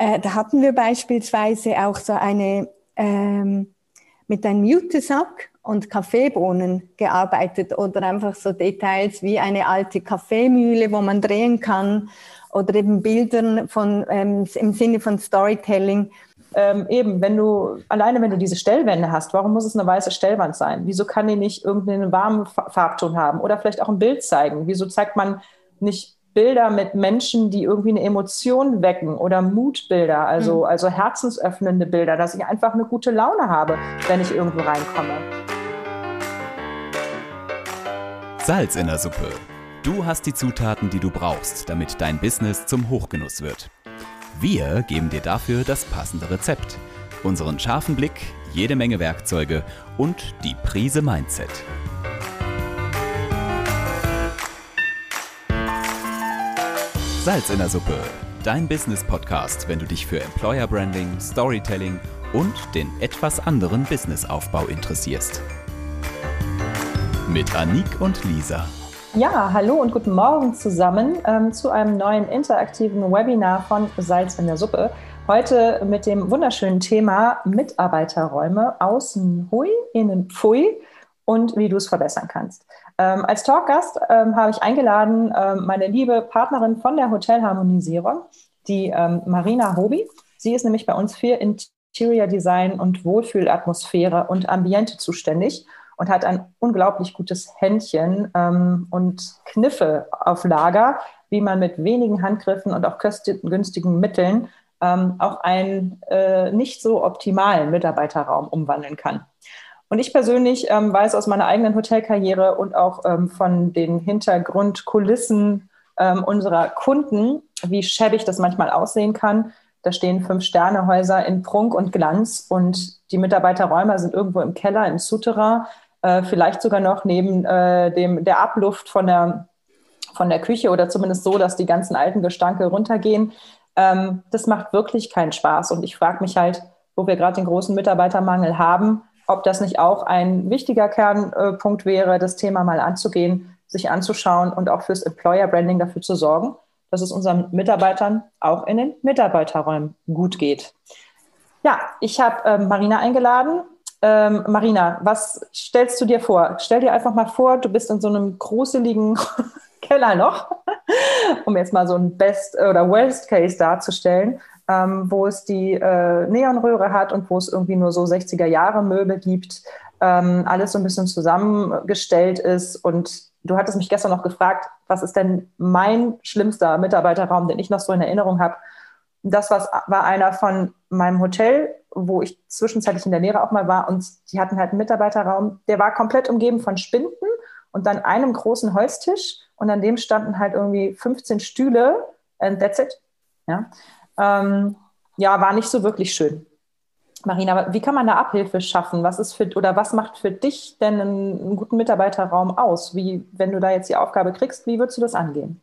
äh, da hatten wir beispielsweise auch so eine ähm, mit einem Mutesack und Kaffeebohnen gearbeitet oder einfach so Details wie eine alte Kaffeemühle, wo man drehen kann oder eben Bildern von, ähm, im Sinne von Storytelling. Ähm, eben, wenn du, alleine wenn du diese Stellwände hast, warum muss es eine weiße Stellwand sein? Wieso kann die nicht irgendeinen warmen Farbton haben? Oder vielleicht auch ein Bild zeigen? Wieso zeigt man nicht Bilder mit Menschen, die irgendwie eine Emotion wecken oder Mutbilder, also, mhm. also herzensöffnende Bilder, dass ich einfach eine gute Laune habe, wenn ich irgendwo reinkomme. Salz in der Suppe. Du hast die Zutaten, die du brauchst, damit dein Business zum Hochgenuss wird. Wir geben dir dafür das passende Rezept, unseren scharfen Blick, jede Menge Werkzeuge und die Prise Mindset. Salz in der Suppe, dein Business-Podcast, wenn du dich für Employer Branding, Storytelling und den etwas anderen Businessaufbau interessierst. Mit Anik und Lisa. Ja, hallo und guten Morgen zusammen ähm, zu einem neuen interaktiven Webinar von Salz in der Suppe. Heute mit dem wunderschönen Thema Mitarbeiterräume außen hui, innen pfui und wie du es verbessern kannst. Ähm, als Talkgast ähm, habe ich eingeladen ähm, meine liebe Partnerin von der Hotelharmonisierung, die ähm, Marina Hobi. Sie ist nämlich bei uns für Interior Design und Wohlfühlatmosphäre und Ambiente zuständig und hat ein unglaublich gutes Händchen ähm, und Kniffe auf Lager, wie man mit wenigen Handgriffen und auch günstigen Mitteln ähm, auch einen äh, nicht so optimalen Mitarbeiterraum umwandeln kann. Und ich persönlich ähm, weiß aus meiner eigenen Hotelkarriere und auch ähm, von den Hintergrundkulissen ähm, unserer Kunden, wie schäbig das manchmal aussehen kann. Da stehen Fünf-Sterne-Häuser in Prunk und Glanz und die Mitarbeiterräume sind irgendwo im Keller, im Souterrain, äh, vielleicht sogar noch neben äh, dem, der Abluft von der, von der Küche oder zumindest so, dass die ganzen alten Gestanke runtergehen. Ähm, das macht wirklich keinen Spaß. Und ich frage mich halt, wo wir gerade den großen Mitarbeitermangel haben, ob das nicht auch ein wichtiger Kernpunkt wäre, das Thema mal anzugehen, sich anzuschauen und auch fürs Employer Branding dafür zu sorgen, dass es unseren Mitarbeitern auch in den Mitarbeiterräumen gut geht. Ja, ich habe ähm, Marina eingeladen. Ähm, Marina, was stellst du dir vor? Stell dir einfach mal vor, du bist in so einem gruseligen Kellerloch, um jetzt mal so ein Best- oder Worst-Case darzustellen ähm, wo es die äh, Neonröhre hat und wo es irgendwie nur so 60er Jahre Möbel gibt, ähm, alles so ein bisschen zusammengestellt ist. Und du hattest mich gestern noch gefragt, was ist denn mein schlimmster Mitarbeiterraum, den ich noch so in Erinnerung habe? Das was, war einer von meinem Hotel, wo ich zwischenzeitlich in der Nähe auch mal war. Und die hatten halt einen Mitarbeiterraum, der war komplett umgeben von Spinden und dann einem großen Holztisch. Und an dem standen halt irgendwie 15 Stühle. And that's it. Ja ähm, ja, war nicht so wirklich schön. Marina, wie kann man da Abhilfe schaffen? Was ist für oder was macht für dich denn einen, einen guten Mitarbeiterraum aus? Wie, wenn du da jetzt die Aufgabe kriegst, wie würdest du das angehen?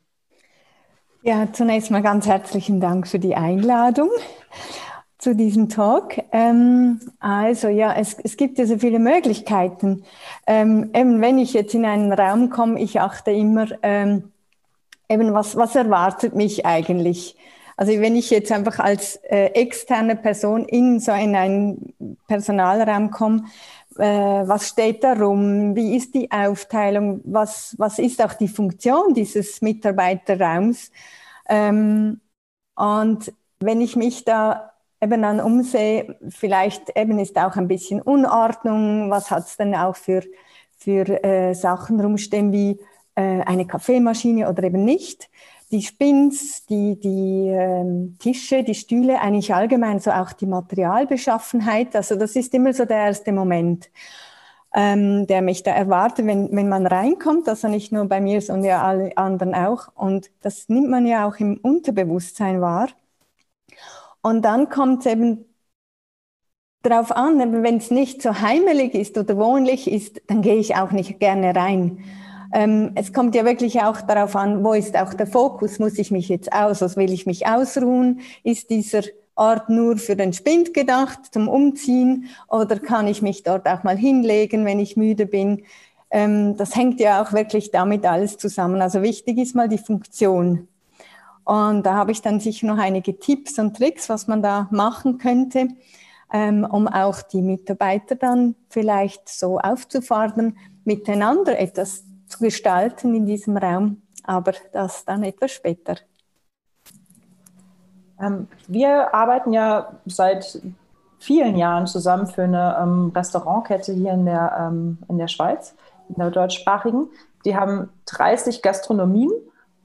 Ja, zunächst mal ganz herzlichen Dank für die Einladung zu diesem Talk. Ähm, also ja, es, es gibt ja so viele Möglichkeiten. Ähm, eben wenn ich jetzt in einen Raum komme, ich achte immer ähm, eben, was, was erwartet mich eigentlich? Also wenn ich jetzt einfach als äh, externe Person in so in einen Personalraum komme, äh, was steht da rum? Wie ist die Aufteilung? Was, was ist auch die Funktion dieses Mitarbeiterraums? Ähm, und wenn ich mich da eben dann umsehe, vielleicht eben ist auch ein bisschen Unordnung, was hat es denn auch für, für äh, Sachen rumstehen wie äh, eine Kaffeemaschine oder eben nicht die Spins, die, die ähm, Tische, die Stühle, eigentlich allgemein so auch die Materialbeschaffenheit. Also das ist immer so der erste Moment, ähm, der mich da erwartet, wenn, wenn man reinkommt. Also nicht nur bei mir, sondern ja alle anderen auch. Und das nimmt man ja auch im Unterbewusstsein wahr. Und dann kommt es eben darauf an, wenn es nicht so heimelig ist oder wohnlich ist, dann gehe ich auch nicht gerne rein. Ähm, es kommt ja wirklich auch darauf an, wo ist auch der Fokus? Muss ich mich jetzt aus? Also will ich mich ausruhen? Ist dieser Ort nur für den Spind gedacht, zum Umziehen? Oder kann ich mich dort auch mal hinlegen, wenn ich müde bin? Ähm, das hängt ja auch wirklich damit alles zusammen. Also wichtig ist mal die Funktion. Und da habe ich dann sicher noch einige Tipps und Tricks, was man da machen könnte, ähm, um auch die Mitarbeiter dann vielleicht so aufzufordern, miteinander etwas zu gestalten in diesem Raum, aber das dann etwas später. Ähm, wir arbeiten ja seit vielen Jahren zusammen für eine ähm, Restaurantkette hier in der, ähm, in der Schweiz, in der deutschsprachigen. Die haben 30 Gastronomien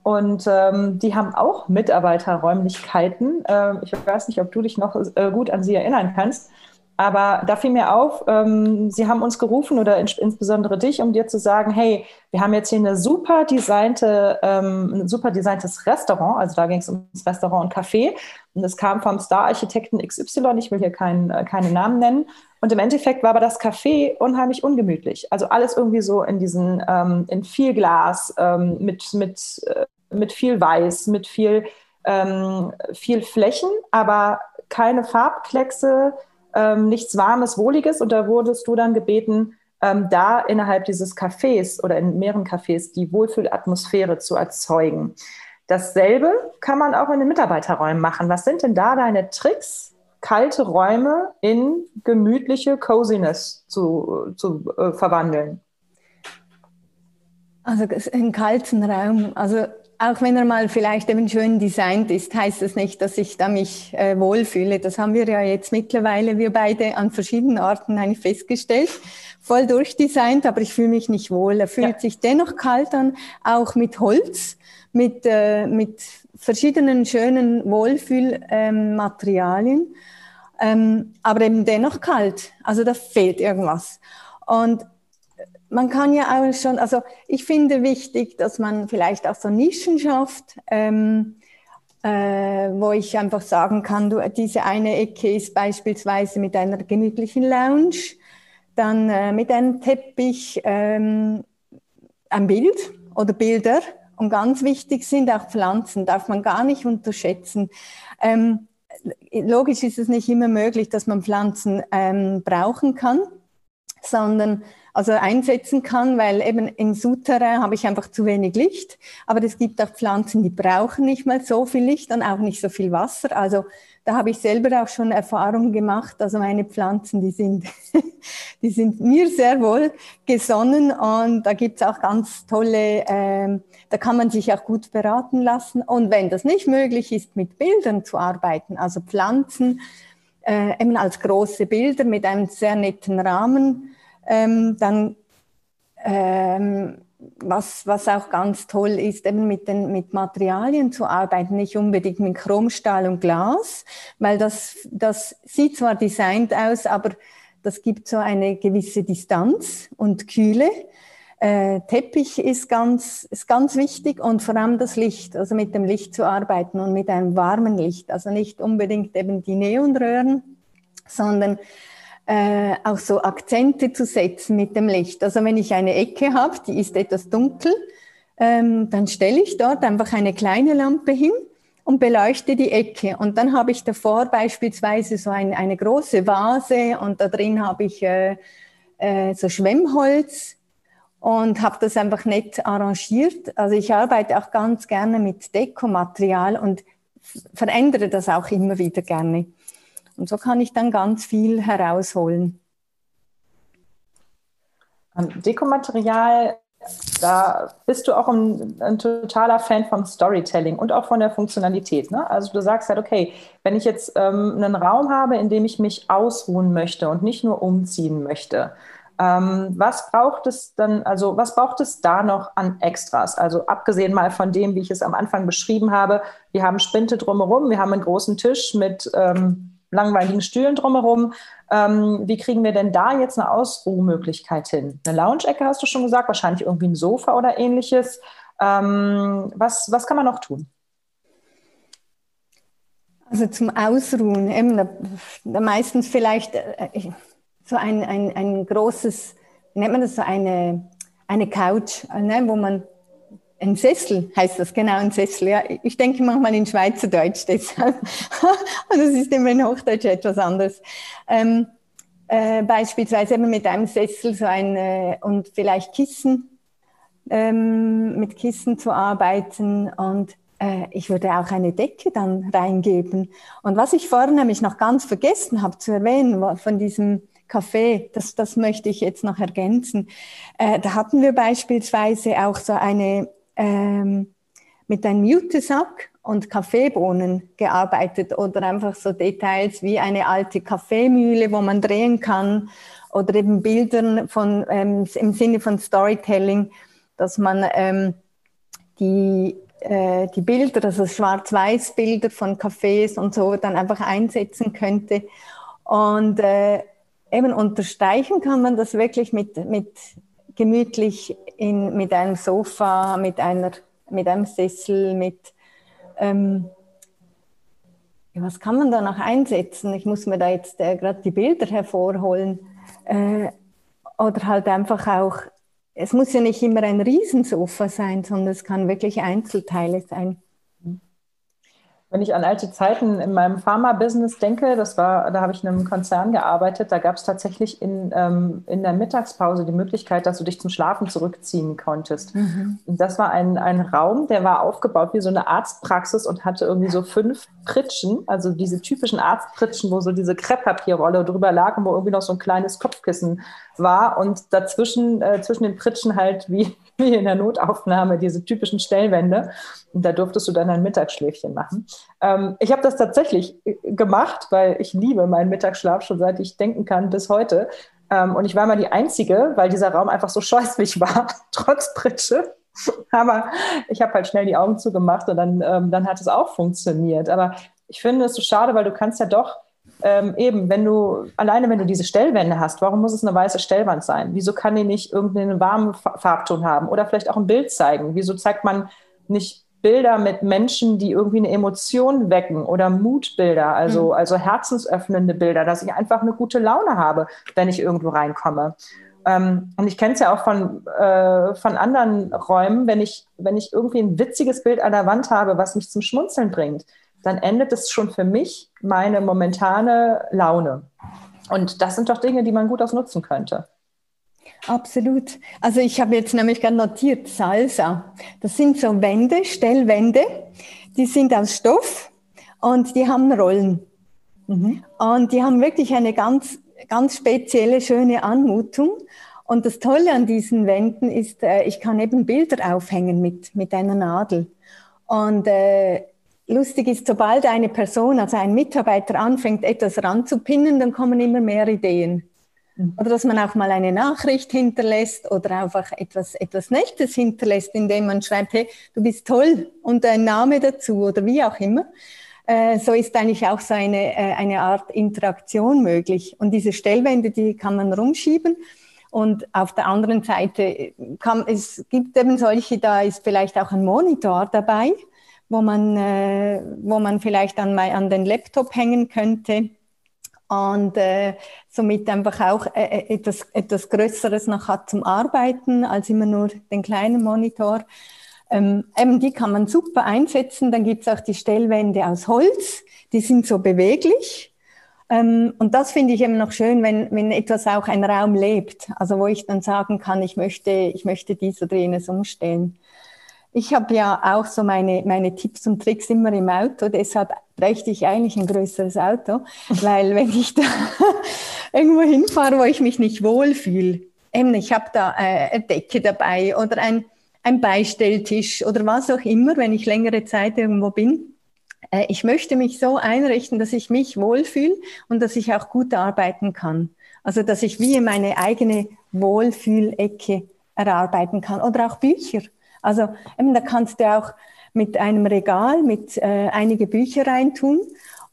und ähm, die haben auch Mitarbeiterräumlichkeiten. Ähm, ich weiß nicht, ob du dich noch äh, gut an sie erinnern kannst. Aber da fiel mir auf, ähm, sie haben uns gerufen oder in, insbesondere dich, um dir zu sagen, hey, wir haben jetzt hier eine super designte, ähm, ein super designtes Restaurant. Also da ging es ums Restaurant und Café. Und es kam vom Star-Architekten XY. Ich will hier kein, äh, keine Namen nennen. Und im Endeffekt war aber das Café unheimlich ungemütlich. Also alles irgendwie so in diesen, ähm, in viel Glas, ähm, mit, mit, äh, mit viel Weiß, mit viel, ähm, viel Flächen, aber keine Farbkleckse, ähm, nichts Warmes, Wohliges. Und da wurdest du dann gebeten, ähm, da innerhalb dieses Cafés oder in mehreren Cafés die Wohlfühlatmosphäre zu erzeugen. Dasselbe kann man auch in den Mitarbeiterräumen machen. Was sind denn da deine Tricks, kalte Räume in gemütliche Coziness zu, zu äh, verwandeln? Also einen kalten Raum, also auch wenn er mal vielleicht eben schön designt ist, heißt das nicht, dass ich da mich äh, wohlfühle. Das haben wir ja jetzt mittlerweile, wir beide an verschiedenen Orten eigentlich festgestellt. Voll durchdesignt, aber ich fühle mich nicht wohl. Er fühlt ja. sich dennoch kalt an, auch mit Holz, mit, äh, mit verschiedenen schönen Wohlfühlmaterialien, ähm, ähm, aber eben dennoch kalt. Also da fehlt irgendwas. Und man kann ja auch schon, also ich finde wichtig, dass man vielleicht auch so Nischen schafft, ähm, äh, wo ich einfach sagen kann, du, diese eine Ecke ist beispielsweise mit einer gemütlichen Lounge, dann äh, mit einem Teppich, ähm, ein Bild oder Bilder. Und ganz wichtig sind auch Pflanzen, darf man gar nicht unterschätzen. Ähm, logisch ist es nicht immer möglich, dass man Pflanzen ähm, brauchen kann, sondern also einsetzen kann, weil eben im Souterrain habe ich einfach zu wenig Licht. Aber es gibt auch Pflanzen, die brauchen nicht mal so viel Licht und auch nicht so viel Wasser. Also da habe ich selber auch schon Erfahrungen gemacht. Also meine Pflanzen, die sind, die sind mir sehr wohl gesonnen und da gibt es auch ganz tolle, äh, da kann man sich auch gut beraten lassen. Und wenn das nicht möglich ist, mit Bildern zu arbeiten, also Pflanzen, äh, eben als große Bilder mit einem sehr netten Rahmen, ähm, dann ähm, was, was auch ganz toll ist, eben mit, den, mit Materialien zu arbeiten, nicht unbedingt mit Chromstahl und Glas, weil das, das sieht zwar designt aus, aber das gibt so eine gewisse Distanz und Kühle. Äh, Teppich ist ganz, ist ganz wichtig und vor allem das Licht, also mit dem Licht zu arbeiten und mit einem warmen Licht, also nicht unbedingt eben die Neonröhren, sondern äh, auch so Akzente zu setzen mit dem Licht. Also wenn ich eine Ecke habe, die ist etwas dunkel, ähm, dann stelle ich dort einfach eine kleine Lampe hin und beleuchte die Ecke. Und dann habe ich davor beispielsweise so ein, eine große Vase und da drin habe ich äh, äh, so Schwemmholz und habe das einfach nett arrangiert. Also ich arbeite auch ganz gerne mit Dekomaterial und verändere das auch immer wieder gerne. Und so kann ich dann ganz viel herausholen. Dekomaterial, da bist du auch ein, ein, totaler Fan vom Storytelling und auch von der Funktionalität. Ne? Also du sagst halt, okay, wenn ich jetzt ähm, einen Raum habe, in dem ich mich ausruhen möchte und nicht nur umziehen möchte, ähm, was braucht es dann, also was braucht es da noch an Extras? Also abgesehen mal von dem, wie ich es am Anfang beschrieben habe, wir haben Spinte drumherum, wir haben einen großen Tisch mit ähm, langweiligen Stühlen drumherum. Ähm, wie kriegen wir denn da jetzt eine Ausruhmöglichkeit hin? Eine Lounge-Ecke hast du schon gesagt, wahrscheinlich irgendwie ein Sofa oder ähnliches. Ähm, was, was kann man noch tun? Also zum Ausruhen, eben da, da meistens vielleicht äh, so ein, ein, ein großes, nennt man das so eine, eine Couch, ne, wo man ein Sessel heißt das, genau, ein Sessel. Ja. Ich denke manchmal in Schweizerdeutsch deshalb. Und das ist immer in Hochdeutsch etwas anderes. Ähm, äh, beispielsweise eben mit einem Sessel so ein, äh, und vielleicht Kissen, ähm, mit Kissen zu arbeiten und äh, ich würde auch eine Decke dann reingeben. Und was ich vorhin nämlich noch ganz vergessen habe zu erwähnen, von diesem Kaffee, das, das möchte ich jetzt noch ergänzen. Äh, da hatten wir beispielsweise auch so eine ähm, mit einem Mutesack und Kaffeebohnen gearbeitet oder einfach so Details wie eine alte Kaffeemühle, wo man drehen kann oder eben Bildern von, ähm, im Sinne von Storytelling, dass man ähm, die, äh, die Bilder, also Schwarz-Weiß-Bilder von Cafés und so dann einfach einsetzen könnte. Und äh, eben unterstreichen kann man das wirklich mit, mit gemütlich in, mit einem Sofa, mit, einer, mit einem Sessel, mit ähm, was kann man da noch einsetzen? Ich muss mir da jetzt äh, gerade die Bilder hervorholen. Äh, oder halt einfach auch, es muss ja nicht immer ein Riesensofa sein, sondern es kann wirklich Einzelteile sein. Wenn ich an alte Zeiten in meinem Pharma-Business denke, das war, da habe ich in einem Konzern gearbeitet, da gab es tatsächlich in, ähm, in der Mittagspause die Möglichkeit, dass du dich zum Schlafen zurückziehen konntest. Mhm. Und das war ein, ein Raum, der war aufgebaut wie so eine Arztpraxis und hatte irgendwie so fünf Pritschen, also diese typischen Arztpritschen, wo so diese Krepppapierrolle drüber lag und wo irgendwie noch so ein kleines Kopfkissen war und dazwischen, äh, zwischen den Pritschen halt wie, wie in der Notaufnahme diese typischen Stellwände. Und da durftest du dann ein Mittagsschläfchen machen. Ähm, ich habe das tatsächlich äh, gemacht, weil ich liebe meinen Mittagsschlaf schon seit ich denken kann bis heute. Ähm, und ich war mal die Einzige, weil dieser Raum einfach so scheußlich war, trotz Pritsche. Aber ich habe halt schnell die Augen zugemacht und dann, ähm, dann hat es auch funktioniert. Aber ich finde es so schade, weil du kannst ja doch ähm, eben, wenn du, alleine wenn du diese Stellwände hast, warum muss es eine weiße Stellwand sein? Wieso kann die nicht irgendeinen warmen Farbton haben? Oder vielleicht auch ein Bild zeigen? Wieso zeigt man nicht Bilder mit Menschen, die irgendwie eine Emotion wecken oder Mutbilder, also, mhm. also herzensöffnende Bilder, dass ich einfach eine gute Laune habe, wenn ich irgendwo reinkomme. Ähm, und ich kenne es ja auch von, äh, von anderen Räumen, wenn ich, wenn ich irgendwie ein witziges Bild an der Wand habe, was mich zum Schmunzeln bringt, dann endet es schon für mich meine momentane Laune. Und das sind doch Dinge, die man gut ausnutzen könnte. Absolut. Also ich habe jetzt nämlich gerade notiert, Salsa. Das sind so Wände, Stellwände, die sind aus Stoff und die haben Rollen. Mhm. Und die haben wirklich eine ganz, ganz spezielle, schöne Anmutung. Und das Tolle an diesen Wänden ist, äh, ich kann eben Bilder aufhängen mit, mit einer Nadel. Und äh, lustig ist, sobald eine Person, also ein Mitarbeiter anfängt, etwas ranzupinnen, dann kommen immer mehr Ideen. Mhm. Oder dass man auch mal eine Nachricht hinterlässt oder einfach etwas, etwas Nettes hinterlässt, indem man schreibt, hey, du bist toll und ein Name dazu oder wie auch immer. Äh, so ist eigentlich auch so eine, äh, eine Art Interaktion möglich. Und diese Stellwände, die kann man rumschieben. Und auf der anderen Seite kann, es gibt eben solche, da ist vielleicht auch ein Monitor dabei wo man, äh, wo man vielleicht an, an den Laptop hängen könnte und äh, somit einfach auch äh, äh, etwas, etwas Größeres noch hat zum Arbeiten als immer nur den kleinen Monitor. Ähm, eben die kann man super einsetzen. Dann gibt es auch die Stellwände aus Holz, die sind so beweglich. Ähm, und das finde ich eben noch schön, wenn, wenn etwas auch ein Raum lebt, also wo ich dann sagen kann, ich möchte, ich möchte dies oder jenes umstellen. Ich habe ja auch so meine, meine Tipps und Tricks immer im Auto, deshalb bräuchte ich eigentlich ein größeres Auto, weil wenn ich da irgendwo hinfahre, wo ich mich nicht wohlfühle, eben ich habe da äh, eine Decke dabei oder ein, ein Beistelltisch oder was auch immer, wenn ich längere Zeit irgendwo bin, äh, ich möchte mich so einrichten, dass ich mich wohlfühle und dass ich auch gut arbeiten kann. Also dass ich wie meine eigene Wohlfühlecke erarbeiten kann oder auch Bücher. Also eben, da kannst du auch mit einem Regal mit äh, einige Bücher reintun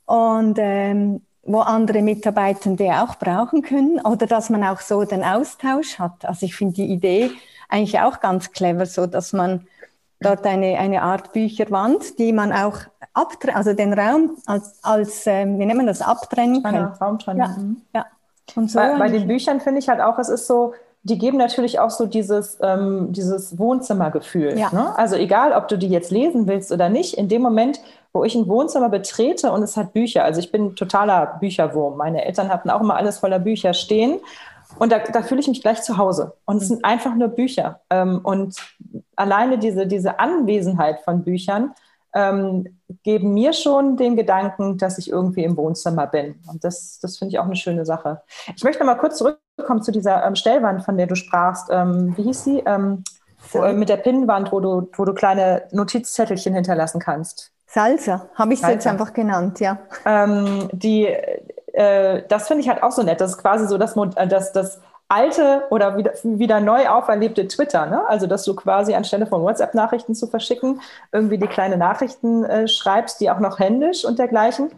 und ähm, wo andere Mitarbeitende auch brauchen können oder dass man auch so den Austausch hat. Also ich finde die Idee eigentlich auch ganz clever, so dass man dort eine, eine Art Bücherwand, die man auch abtrennen, also den Raum als, als ähm, wie nennt man das, abtrennen kann. Raumtrennung. Ja, mhm. ja. Und so bei, bei den Büchern finde ich halt auch, es ist so, die geben natürlich auch so dieses, ähm, dieses Wohnzimmergefühl. Ja. Ne? Also egal, ob du die jetzt lesen willst oder nicht, in dem Moment, wo ich ein Wohnzimmer betrete und es hat Bücher, also ich bin totaler Bücherwurm. Meine Eltern hatten auch immer alles voller Bücher stehen. Und da, da fühle ich mich gleich zu Hause. Und es sind einfach nur Bücher. Ähm, und alleine diese, diese Anwesenheit von Büchern ähm, geben mir schon den Gedanken, dass ich irgendwie im Wohnzimmer bin. Und das, das finde ich auch eine schöne Sache. Ich möchte noch mal kurz zurückkommen zu dieser ähm, Stellwand, von der du sprachst. Ähm, wie hieß sie? Ähm, wo, äh, mit der Pinnwand, wo du, wo du kleine Notizzettelchen hinterlassen kannst. Salsa, habe ich es jetzt einfach genannt, ja. Ähm, die, äh, das finde ich halt auch so nett. Das ist quasi so das, äh, das, das alte oder wieder, wieder neu auferlebte Twitter. Ne? Also, dass du quasi anstelle von WhatsApp-Nachrichten zu verschicken, irgendwie die kleine Nachrichten äh, schreibst, die auch noch händisch und dergleichen.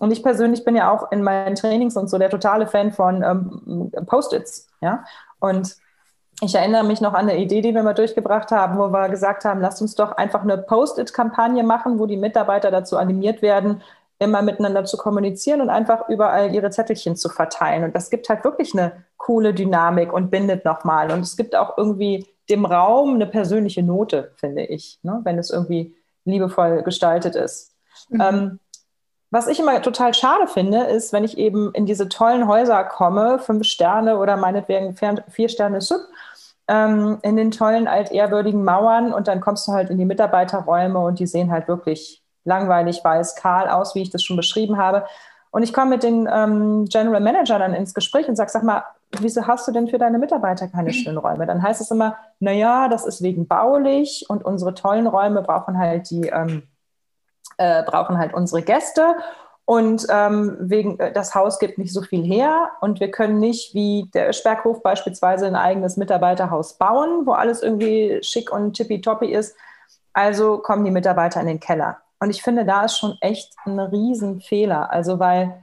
Und ich persönlich bin ja auch in meinen Trainings und so der totale Fan von ähm, Post-its. Ja? Und ich erinnere mich noch an eine Idee, die wir mal durchgebracht haben, wo wir gesagt haben, lasst uns doch einfach eine Post-it-Kampagne machen, wo die Mitarbeiter dazu animiert werden, immer miteinander zu kommunizieren und einfach überall ihre Zettelchen zu verteilen. Und das gibt halt wirklich eine coole Dynamik und bindet nochmal. Und es gibt auch irgendwie dem Raum eine persönliche Note, finde ich, ne? wenn es irgendwie liebevoll gestaltet ist. Mhm. Ähm, was ich immer total schade finde, ist, wenn ich eben in diese tollen Häuser komme, fünf Sterne oder meinetwegen vier Sterne Sub, ähm, in den tollen altehrwürdigen Mauern und dann kommst du halt in die Mitarbeiterräume und die sehen halt wirklich langweilig, weiß, kahl aus, wie ich das schon beschrieben habe. Und ich komme mit den ähm, General Manager dann ins Gespräch und sage, sag mal, wieso hast du denn für deine Mitarbeiter keine schönen Räume? Dann heißt es immer, naja, das ist wegen baulich und unsere tollen Räume brauchen halt die, ähm, äh, brauchen halt unsere Gäste und ähm, wegen, äh, das Haus gibt nicht so viel her und wir können nicht wie der Öschberghof beispielsweise ein eigenes Mitarbeiterhaus bauen, wo alles irgendwie schick und tippitoppi ist. Also kommen die Mitarbeiter in den Keller. Und ich finde, da ist schon echt ein Riesenfehler. Also, weil,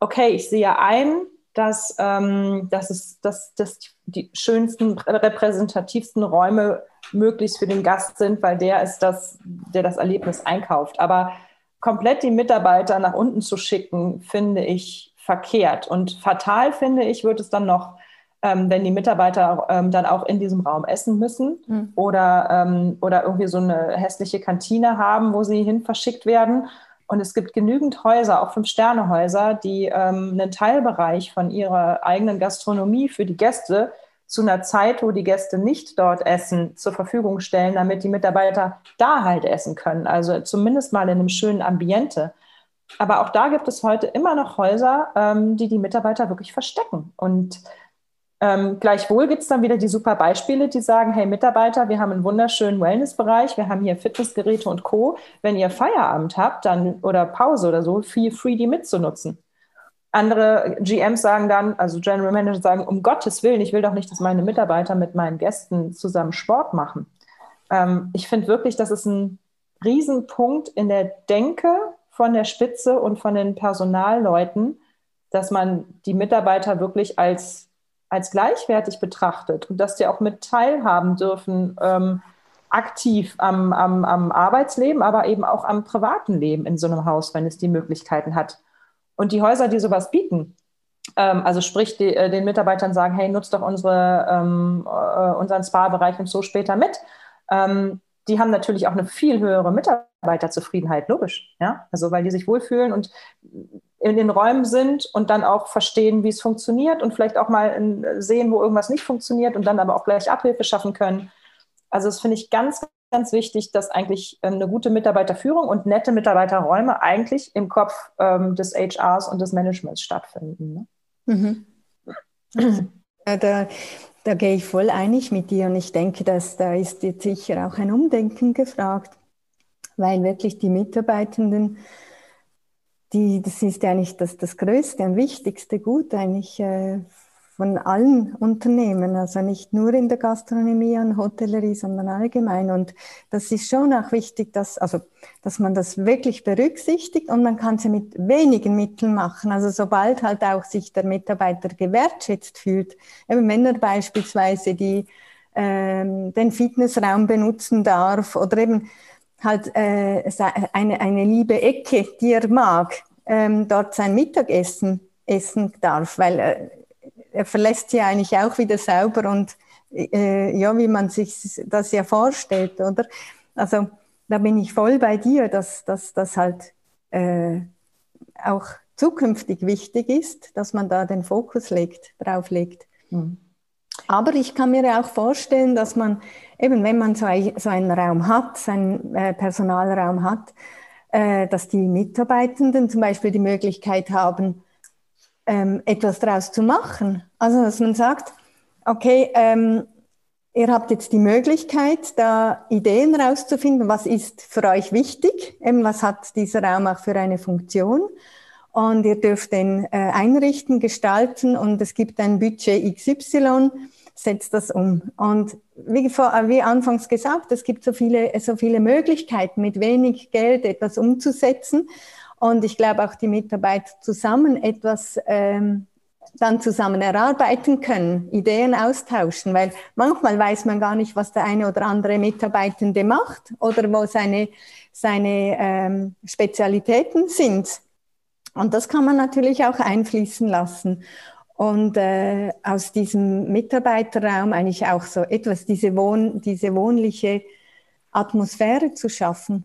okay, ich sehe ein, dass, ähm, dass, es, dass, dass die schönsten, repräsentativsten Räume möglichst für den Gast sind, weil der ist das, der das Erlebnis einkauft. Aber komplett die Mitarbeiter nach unten zu schicken, finde ich verkehrt. Und fatal finde ich, wird es dann noch ähm, wenn die Mitarbeiter ähm, dann auch in diesem Raum essen müssen mhm. oder, ähm, oder irgendwie so eine hässliche Kantine haben, wo sie hin verschickt werden. Und es gibt genügend Häuser, auch Fünf-Sterne-Häuser, die ähm, einen Teilbereich von ihrer eigenen Gastronomie für die Gäste zu einer Zeit, wo die Gäste nicht dort essen, zur Verfügung stellen, damit die Mitarbeiter da halt essen können. Also zumindest mal in einem schönen Ambiente. Aber auch da gibt es heute immer noch Häuser, ähm, die die Mitarbeiter wirklich verstecken. Und ähm, gleichwohl gibt es dann wieder die super Beispiele, die sagen, hey Mitarbeiter, wir haben einen wunderschönen Wellnessbereich, wir haben hier Fitnessgeräte und Co. Wenn ihr Feierabend habt dann, oder Pause oder so, feel free, die mitzunutzen. Andere GMs sagen dann, also General Manager sagen, um Gottes Willen, ich will doch nicht, dass meine Mitarbeiter mit meinen Gästen zusammen Sport machen. Ähm, ich finde wirklich, das ist ein Riesenpunkt in der Denke von der Spitze und von den Personalleuten, dass man die Mitarbeiter wirklich als als gleichwertig betrachtet und dass die auch mit teilhaben dürfen, ähm, aktiv am, am, am Arbeitsleben, aber eben auch am privaten Leben in so einem Haus, wenn es die Möglichkeiten hat. Und die Häuser, die sowas bieten, ähm, also sprich die, äh, den Mitarbeitern sagen, hey, nutzt doch unsere, ähm, äh, unseren Spa-Bereich und so später mit, ähm, die haben natürlich auch eine viel höhere Mitarbeiterzufriedenheit, logisch. Ja? Also weil die sich wohlfühlen und in den Räumen sind und dann auch verstehen, wie es funktioniert und vielleicht auch mal sehen, wo irgendwas nicht funktioniert und dann aber auch gleich Abhilfe schaffen können. Also das finde ich ganz, ganz wichtig, dass eigentlich ähm, eine gute Mitarbeiterführung und nette Mitarbeiterräume eigentlich im Kopf ähm, des HRs und des Managements stattfinden. Ne? Mhm. Da, da gehe ich voll einig mit dir und ich denke, dass da ist jetzt sicher auch ein Umdenken gefragt, weil wirklich die Mitarbeitenden die, das ist eigentlich das, das größte und wichtigste Gut eigentlich äh, von allen Unternehmen, also nicht nur in der Gastronomie und Hotellerie, sondern allgemein. Und das ist schon auch wichtig, dass, also, dass man das wirklich berücksichtigt und man kann es mit wenigen Mitteln machen. Also sobald halt auch sich der Mitarbeiter gewertschätzt fühlt, eben wenn er beispielsweise die, ähm, den Fitnessraum benutzen darf oder eben halt äh, eine, eine liebe Ecke, die er mag, ähm, dort sein Mittagessen essen darf, weil äh, er verlässt sie eigentlich auch wieder sauber und äh, ja, wie man sich das ja vorstellt, oder? Also da bin ich voll bei dir, dass das halt äh, auch zukünftig wichtig ist, dass man da den Fokus legt, drauf legt. Hm. Aber ich kann mir auch vorstellen, dass man eben, wenn man so, einen Raum hat, so einen äh, Personalraum hat, äh, dass die Mitarbeitenden zum Beispiel die Möglichkeit haben, ähm, etwas daraus zu machen. Also, dass man sagt, okay, ähm, ihr habt jetzt die Möglichkeit, da Ideen rauszufinden, was ist für euch wichtig, was hat dieser Raum auch für eine Funktion. Und ihr dürft den äh, einrichten, gestalten und es gibt ein Budget XY, setzt das um. Und wie, vor, äh, wie anfangs gesagt, es gibt so viele, so viele Möglichkeiten, mit wenig Geld etwas umzusetzen. Und ich glaube auch die Mitarbeiter zusammen etwas ähm, dann zusammen erarbeiten können, Ideen austauschen, weil manchmal weiß man gar nicht, was der eine oder andere Mitarbeitende macht oder wo seine, seine ähm, Spezialitäten sind. Und das kann man natürlich auch einfließen lassen. Und äh, aus diesem Mitarbeiterraum eigentlich auch so etwas, diese, Wohn diese wohnliche Atmosphäre zu schaffen.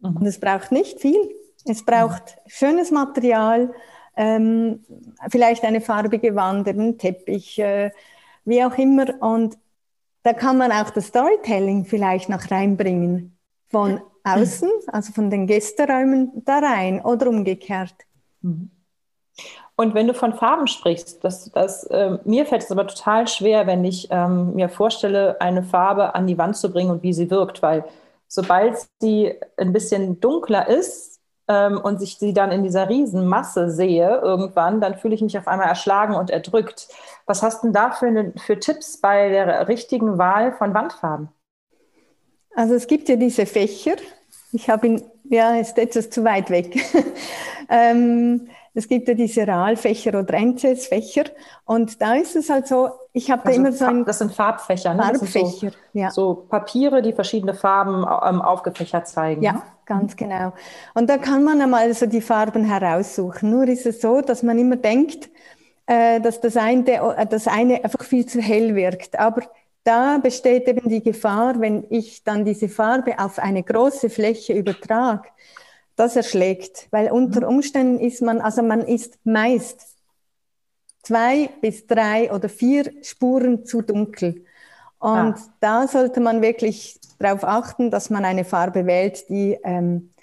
Mhm. Und es braucht nicht viel. Es braucht mhm. schönes Material, ähm, vielleicht eine farbige Wand, einen Teppich, äh, wie auch immer. Und da kann man auch das Storytelling vielleicht noch reinbringen. Von außen, also von den Gästeräumen da rein oder umgekehrt. Mhm. Und wenn du von Farben sprichst, das, das, äh, mir fällt es aber total schwer, wenn ich ähm, mir vorstelle, eine Farbe an die Wand zu bringen und wie sie wirkt, weil sobald sie ein bisschen dunkler ist ähm, und ich sie dann in dieser Riesenmasse sehe irgendwann, dann fühle ich mich auf einmal erschlagen und erdrückt. Was hast du denn da für, für Tipps bei der richtigen Wahl von Wandfarben? Also es gibt ja diese Fächer. Ich habe ihn, ja, ist etwas zu weit weg. ähm, es gibt ja diese RAL-Fächer oder NCS-Fächer und da ist es halt so, ich habe also da immer so ein... Das sind Farbfächer, ne? Farbfächer, so, ja. So Papiere, die verschiedene Farben ähm, aufgefächert zeigen. Ja, ne? ganz genau. Und da kann man einmal so die Farben heraussuchen. Nur ist es so, dass man immer denkt, äh, dass das eine, äh, das eine einfach viel zu hell wirkt. Aber da besteht eben die Gefahr, wenn ich dann diese Farbe auf eine große Fläche übertrage, das erschlägt, weil unter mhm. Umständen ist man, also man ist meist zwei bis drei oder vier Spuren zu dunkel. Und ah. da sollte man wirklich darauf achten, dass man eine Farbe wählt, die ähm,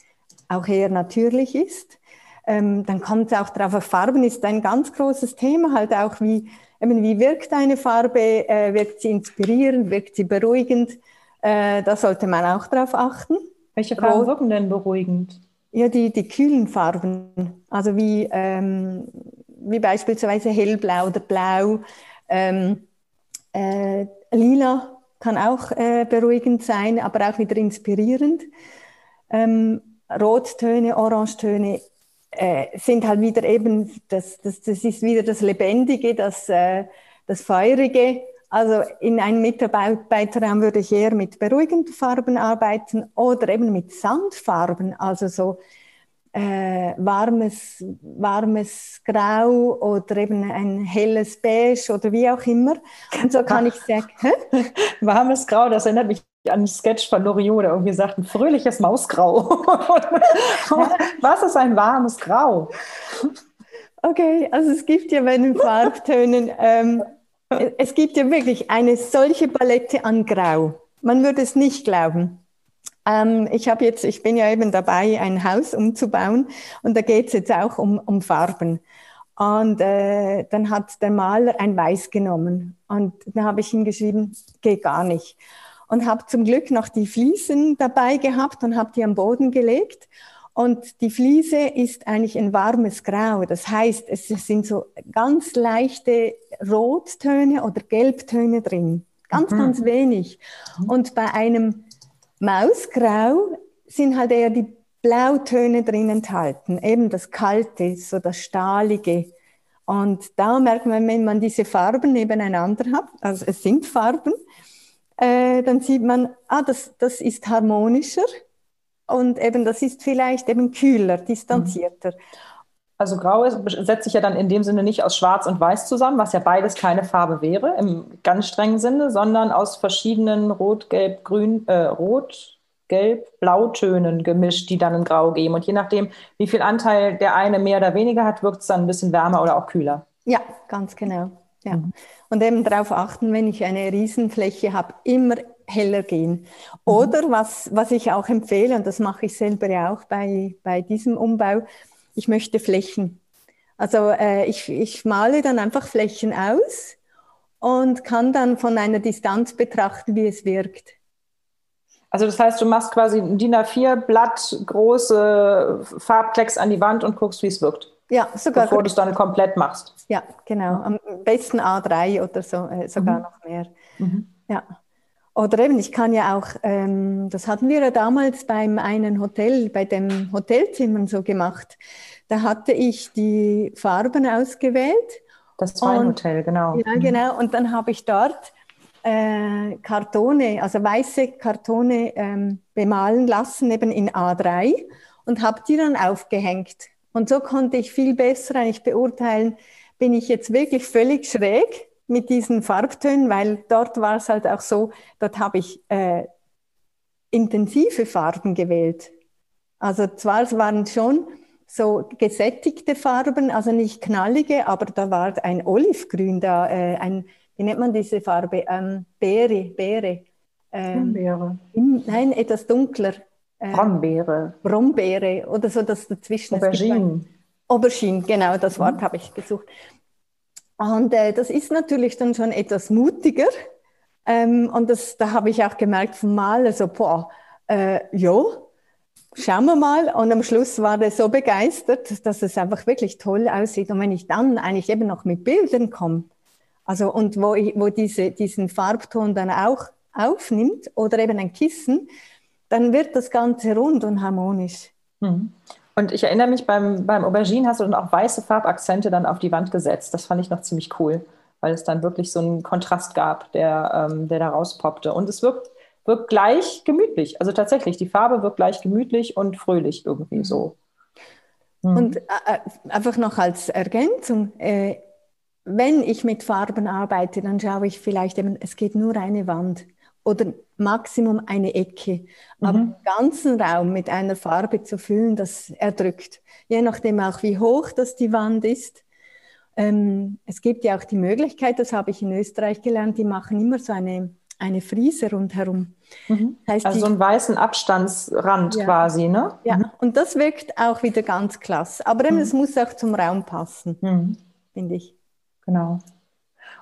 auch eher natürlich ist. Ähm, dann kommt es auch darauf, Farben ist ein ganz großes Thema, halt auch wie eben, wie wirkt eine Farbe? Äh, wirkt sie inspirierend? Wirkt sie beruhigend? Äh, da sollte man auch darauf achten. Welche Farben wirken denn beruhigend? Ja, die, die kühlen Farben. Also wie, ähm, wie beispielsweise hellblau oder blau. Ähm, äh, lila kann auch äh, beruhigend sein, aber auch wieder inspirierend. Ähm, Rottöne, Orangetöne äh, sind halt wieder eben, das, das, das ist wieder das Lebendige, das, äh, das Feurige. Also in einem Mitarbeiterraum würde ich eher mit beruhigenden Farben arbeiten oder eben mit Sandfarben, also so äh, warmes, warmes Grau oder eben ein helles Beige oder wie auch immer. Und so kann ich sagen, warmes Grau, das erinnert mich an Sketch von Loriot, der irgendwie sagt, ein fröhliches Mausgrau. Was ist ein warmes Grau? Okay, also es gibt ja bei den Farbtönen, ähm, es gibt ja wirklich eine solche Palette an Grau. Man würde es nicht glauben. Ähm, ich habe jetzt, ich bin ja eben dabei, ein Haus umzubauen und da geht es jetzt auch um, um Farben. Und äh, dann hat der Maler ein Weiß genommen und dann habe ich ihm geschrieben, geht gar nicht und habe zum Glück noch die Fliesen dabei gehabt und habe die am Boden gelegt. Und die Fliese ist eigentlich ein warmes Grau. Das heißt, es sind so ganz leichte Rottöne oder Gelbtöne drin. Ganz, mhm. ganz wenig. Und bei einem Mausgrau sind halt eher die Blautöne drin enthalten. Eben das Kalte, so das Stahlige. Und da merkt man, wenn man diese Farben nebeneinander hat, also es sind Farben, äh, dann sieht man, ah, das, das ist harmonischer und eben das ist vielleicht eben kühler, distanzierter. Also Grau ist, setzt sich ja dann in dem Sinne nicht aus Schwarz und Weiß zusammen, was ja beides keine Farbe wäre im ganz strengen Sinne, sondern aus verschiedenen Rot, Gelb, Grün, äh, Rot, Gelb, Blautönen gemischt, die dann in Grau geben. Und je nachdem, wie viel Anteil der eine mehr oder weniger hat, wirkt es dann ein bisschen wärmer oder auch kühler. Ja, ganz genau. Ja. Mhm. Und eben darauf achten, wenn ich eine Riesenfläche habe, immer heller gehen. Mhm. Oder was, was ich auch empfehle, und das mache ich selber ja auch bei, bei diesem Umbau, ich möchte Flächen. Also äh, ich, ich male dann einfach Flächen aus und kann dann von einer Distanz betrachten, wie es wirkt. Also das heißt, du machst quasi ein DIN A4-Blatt, große Farbklecks an die Wand und guckst, wie es wirkt. Ja, sogar. Bevor du es dann komplett machst. Ja, genau. Am besten A3 oder so, äh, sogar mhm. noch mehr. Mhm. Ja. Oder eben, ich kann ja auch, ähm, das hatten wir ja damals beim einen Hotel, bei dem Hotelzimmern so gemacht. Da hatte ich die Farben ausgewählt. Das Weinhotel, genau. Ja, mhm. genau. Und dann habe ich dort äh, Kartone, also weiße Kartone ähm, bemalen lassen, eben in A3 und habe die dann aufgehängt. Und so konnte ich viel besser eigentlich beurteilen, bin ich jetzt wirklich völlig schräg mit diesen Farbtönen, weil dort war es halt auch so, dort habe ich äh, intensive Farben gewählt. Also zwar waren schon so gesättigte Farben, also nicht knallige, aber da war ein Olivgrün da, äh, ein, wie nennt man diese Farbe? Ähm, Beere, Beere. Ähm, Beere. nein, etwas dunkler. Äh, Brombeere. Brombeere oder so das dazwischen. Aubergine. Aubergine, genau, das Wort mhm. habe ich gesucht. Und äh, das ist natürlich dann schon etwas mutiger. Ähm, und das, da habe ich auch gemerkt vom Mal, also, boah, äh, ja, schauen wir mal. Und am Schluss war er so begeistert, dass es einfach wirklich toll aussieht. Und wenn ich dann eigentlich eben noch mit Bildern komme, also und wo, ich, wo diese, diesen Farbton dann auch aufnimmt oder eben ein Kissen, dann wird das Ganze rund und harmonisch. Mhm. Und ich erinnere mich, beim, beim Aubergine hast du dann auch weiße Farbakzente dann auf die Wand gesetzt. Das fand ich noch ziemlich cool, weil es dann wirklich so einen Kontrast gab, der, ähm, der da rauspoppte. Und es wirkt, wirkt gleich gemütlich. Also tatsächlich, die Farbe wirkt gleich gemütlich und fröhlich irgendwie mhm. so. Mhm. Und äh, äh, einfach noch als Ergänzung, äh, wenn ich mit Farben arbeite, dann schaue ich vielleicht eben, es geht nur eine Wand oder Maximum eine Ecke. Mhm. Aber den ganzen Raum mit einer Farbe zu füllen, das erdrückt. Je nachdem auch, wie hoch das die Wand ist. Ähm, es gibt ja auch die Möglichkeit, das habe ich in Österreich gelernt, die machen immer so eine, eine Friese rundherum. Mhm. heißt, also so einen weißen Abstandsrand ja, quasi, ne? Ja, mhm. und das wirkt auch wieder ganz klasse. Aber eben, mhm. es muss auch zum Raum passen, mhm. finde ich. Genau.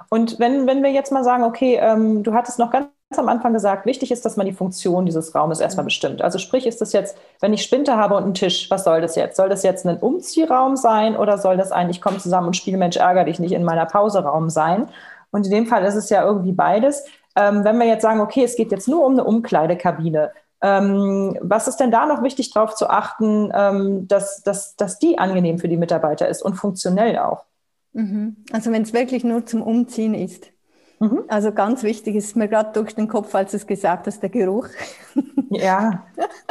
Und wenn, wenn wir jetzt mal sagen, okay, ähm, du hattest noch ganz am Anfang gesagt, wichtig ist, dass man die Funktion dieses Raumes erstmal bestimmt. Also sprich, ist das jetzt, wenn ich Spinte habe und einen Tisch, was soll das jetzt? Soll das jetzt ein Umziehraum sein oder soll das ein, ich komme zusammen und spiele Mensch, ärger dich nicht in meiner Pauseraum sein? Und in dem Fall ist es ja irgendwie beides. Ähm, wenn wir jetzt sagen, okay, es geht jetzt nur um eine Umkleidekabine, ähm, was ist denn da noch wichtig darauf zu achten, ähm, dass, dass, dass die angenehm für die Mitarbeiter ist und funktionell auch? Mhm. Also wenn es wirklich nur zum Umziehen ist. Mhm. Also ganz wichtig ist mir gerade durch den Kopf, als es gesagt hast, der Geruch. Ja,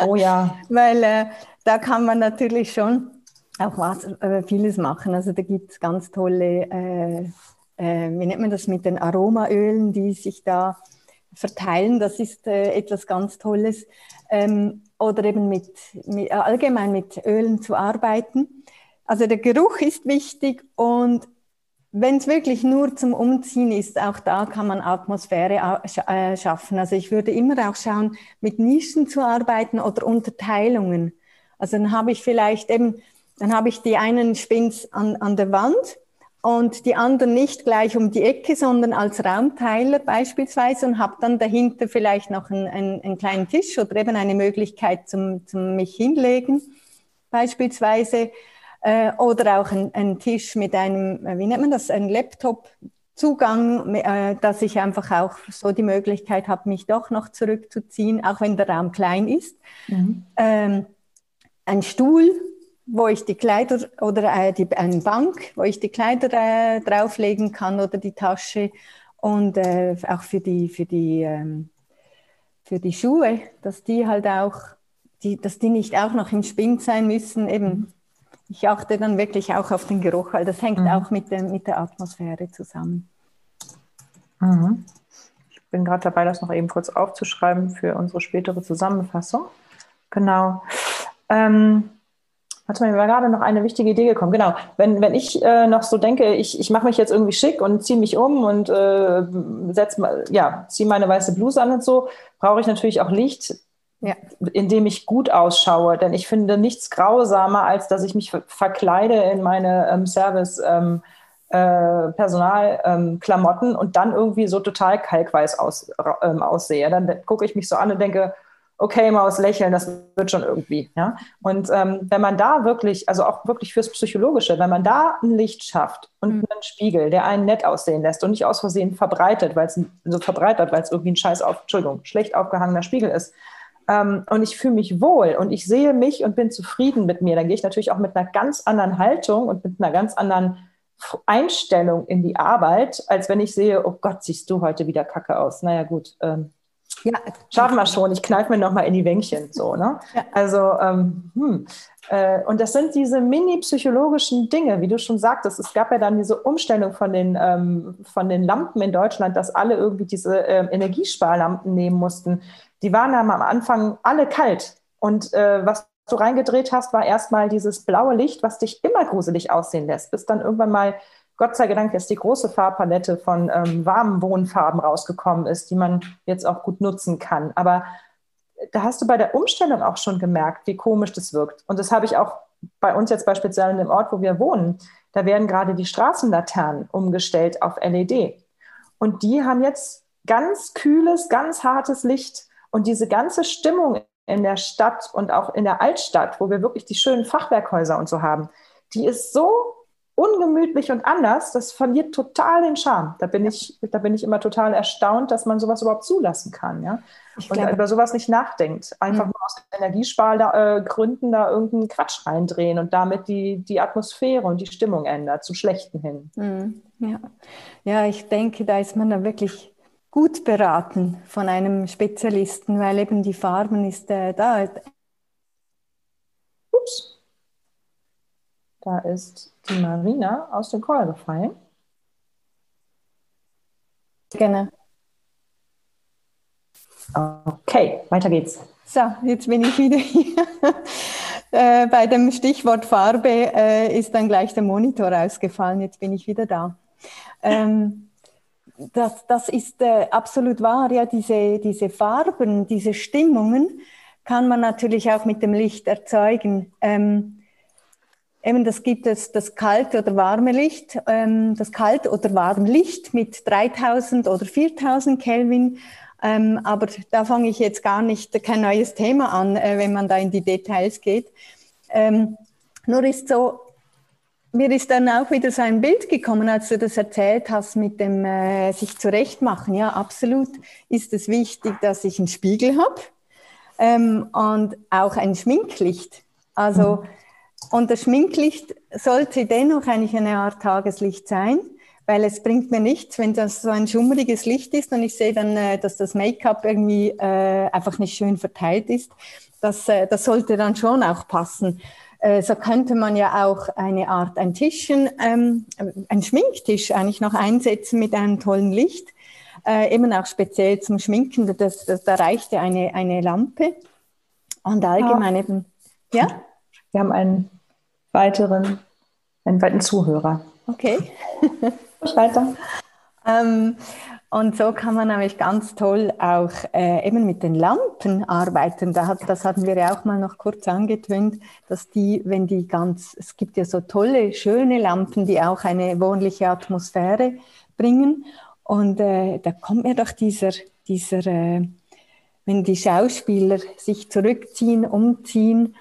oh ja. Weil äh, da kann man natürlich schon auch was, äh, vieles machen. Also da gibt es ganz tolle, äh, äh, wie nennt man das, mit den Aromaölen, die sich da verteilen. Das ist äh, etwas ganz Tolles. Ähm, oder eben mit, mit, allgemein mit Ölen zu arbeiten. Also der Geruch ist wichtig und wenn es wirklich nur zum Umziehen ist, auch da kann man Atmosphäre äh, schaffen. Also ich würde immer auch schauen, mit Nischen zu arbeiten oder Unterteilungen. Also dann habe ich vielleicht eben, dann habe ich die einen Spins an, an der Wand und die anderen nicht gleich um die Ecke, sondern als Raumteiler beispielsweise und habe dann dahinter vielleicht noch einen, einen, einen kleinen Tisch oder eben eine Möglichkeit zum, zum mich hinlegen beispielsweise. Äh, oder auch ein, ein, Tisch mit einem, äh, wie nennt man das, ein Laptop-Zugang, äh, dass ich einfach auch so die Möglichkeit habe, mich doch noch zurückzuziehen, auch wenn der Raum klein ist. Mhm. Ähm, ein Stuhl, wo ich die Kleider oder äh, die, eine Bank, wo ich die Kleider äh, drauflegen kann oder die Tasche und äh, auch für die, für die, ähm, für die Schuhe, dass die halt auch, die, dass die nicht auch noch im Spind sein müssen, eben mhm ich achte dann wirklich auch auf den Geruch, weil das hängt mhm. auch mit, dem, mit der Atmosphäre zusammen. Mhm. Ich bin gerade dabei, das noch eben kurz aufzuschreiben für unsere spätere Zusammenfassung. Genau. Ähm, Warte mal, mir war gerade noch eine wichtige Idee gekommen. Genau, wenn, wenn ich äh, noch so denke, ich, ich mache mich jetzt irgendwie schick und ziehe mich um und äh, setz mal, ja, ziehe meine weiße Bluse an und so, brauche ich natürlich auch Licht, ja. in dem ich gut ausschaue. Denn ich finde nichts grausamer, als dass ich mich verkleide in meine ähm, Service. Ähm, äh, Personalklamotten ähm, und dann irgendwie so total kalkweiß aus, ähm, aussehe. Dann gucke ich mich so an und denke, okay, Maus lächeln, das wird schon irgendwie. Ja? Und ähm, wenn man da wirklich, also auch wirklich fürs Psychologische, wenn man da ein Licht schafft und mhm. einen Spiegel, der einen nett aussehen lässt und nicht aus Versehen verbreitet, weil es so verbreitet, weil es irgendwie ein scheiß auf, Entschuldigung, schlecht aufgehangener Spiegel ist. Ähm, und ich fühle mich wohl und ich sehe mich und bin zufrieden mit mir, dann gehe ich natürlich auch mit einer ganz anderen Haltung und mit einer ganz anderen Einstellung in die Arbeit, als wenn ich sehe, oh Gott, siehst du heute wieder kacke aus. Naja, gut. Ähm, ja, schaffen wir schon. Ich kneife mir noch mal in die Wänkchen. So, ne? Ja. Also, ähm, hm. Äh, und das sind diese mini-psychologischen Dinge, wie du schon sagtest. Es gab ja dann diese Umstellung von den, ähm, von den Lampen in Deutschland, dass alle irgendwie diese äh, Energiesparlampen nehmen mussten. Die waren am Anfang alle kalt. Und äh, was du reingedreht hast, war erstmal dieses blaue Licht, was dich immer gruselig aussehen lässt, bis dann irgendwann mal Gott sei Dank jetzt die große Farbpalette von ähm, warmen Wohnfarben rausgekommen ist, die man jetzt auch gut nutzen kann. Aber da hast du bei der Umstellung auch schon gemerkt, wie komisch das wirkt. Und das habe ich auch bei uns jetzt beispielsweise in dem Ort, wo wir wohnen. Da werden gerade die Straßenlaternen umgestellt auf LED. Und die haben jetzt ganz kühles, ganz hartes Licht. Und diese ganze Stimmung in der Stadt und auch in der Altstadt, wo wir wirklich die schönen Fachwerkhäuser und so haben, die ist so ungemütlich und anders, das verliert total den Charme. Da bin ich, da bin ich immer total erstaunt, dass man sowas überhaupt zulassen kann, ja. Ich und glaube, über sowas nicht nachdenkt. Einfach nur aus Energiespargründen da, äh, da irgendeinen Quatsch reindrehen und damit die, die Atmosphäre und die Stimmung ändert, zum Schlechten hin. Mhm. Ja. ja, ich denke, da ist man da wirklich gut beraten von einem Spezialisten, weil eben die Farben ist äh, da. Ups. Da ist die Marina aus dem Call gefallen. Gerne. Okay, weiter geht's. So, jetzt bin ich wieder hier. äh, bei dem Stichwort Farbe äh, ist dann gleich der Monitor ausgefallen. Jetzt bin ich wieder da. Ähm, das, das ist äh, absolut wahr. Ja, diese, diese Farben, diese Stimmungen kann man natürlich auch mit dem Licht erzeugen. Ähm, Eben, das gibt es das kalte oder warme Licht, ähm, das kalt oder warme Licht mit 3000 oder 4000 Kelvin. Ähm, aber da fange ich jetzt gar nicht, kein neues Thema an, äh, wenn man da in die Details geht. Ähm, nur ist so, mir ist dann auch wieder so ein Bild gekommen, als du das erzählt hast mit dem äh, sich zurechtmachen. Ja, absolut ist es wichtig, dass ich einen Spiegel habe ähm, und auch ein Schminklicht. Also und das Schminklicht sollte dennoch eigentlich eine Art Tageslicht sein, weil es bringt mir nichts, wenn das so ein schummriges Licht ist und ich sehe dann, äh, dass das Make-up irgendwie äh, einfach nicht schön verteilt ist. Das, äh, das sollte dann schon auch passen. So könnte man ja auch eine Art, ein Tischchen, ähm, ein Schminktisch eigentlich noch einsetzen mit einem tollen Licht. Äh, eben auch speziell zum Schminken, das, das, da reicht ja eine, eine Lampe. Und allgemein ja. eben, ja? Wir haben einen weiteren, einen weiteren Zuhörer. Okay. weiter. Ähm, und so kann man nämlich ganz toll auch äh, eben mit den Lampen arbeiten. Da hat, das hatten wir ja auch mal noch kurz angetönt, dass die, wenn die ganz, es gibt ja so tolle, schöne Lampen, die auch eine wohnliche Atmosphäre bringen. Und äh, da kommt mir doch dieser, dieser äh, wenn die Schauspieler sich zurückziehen, umziehen,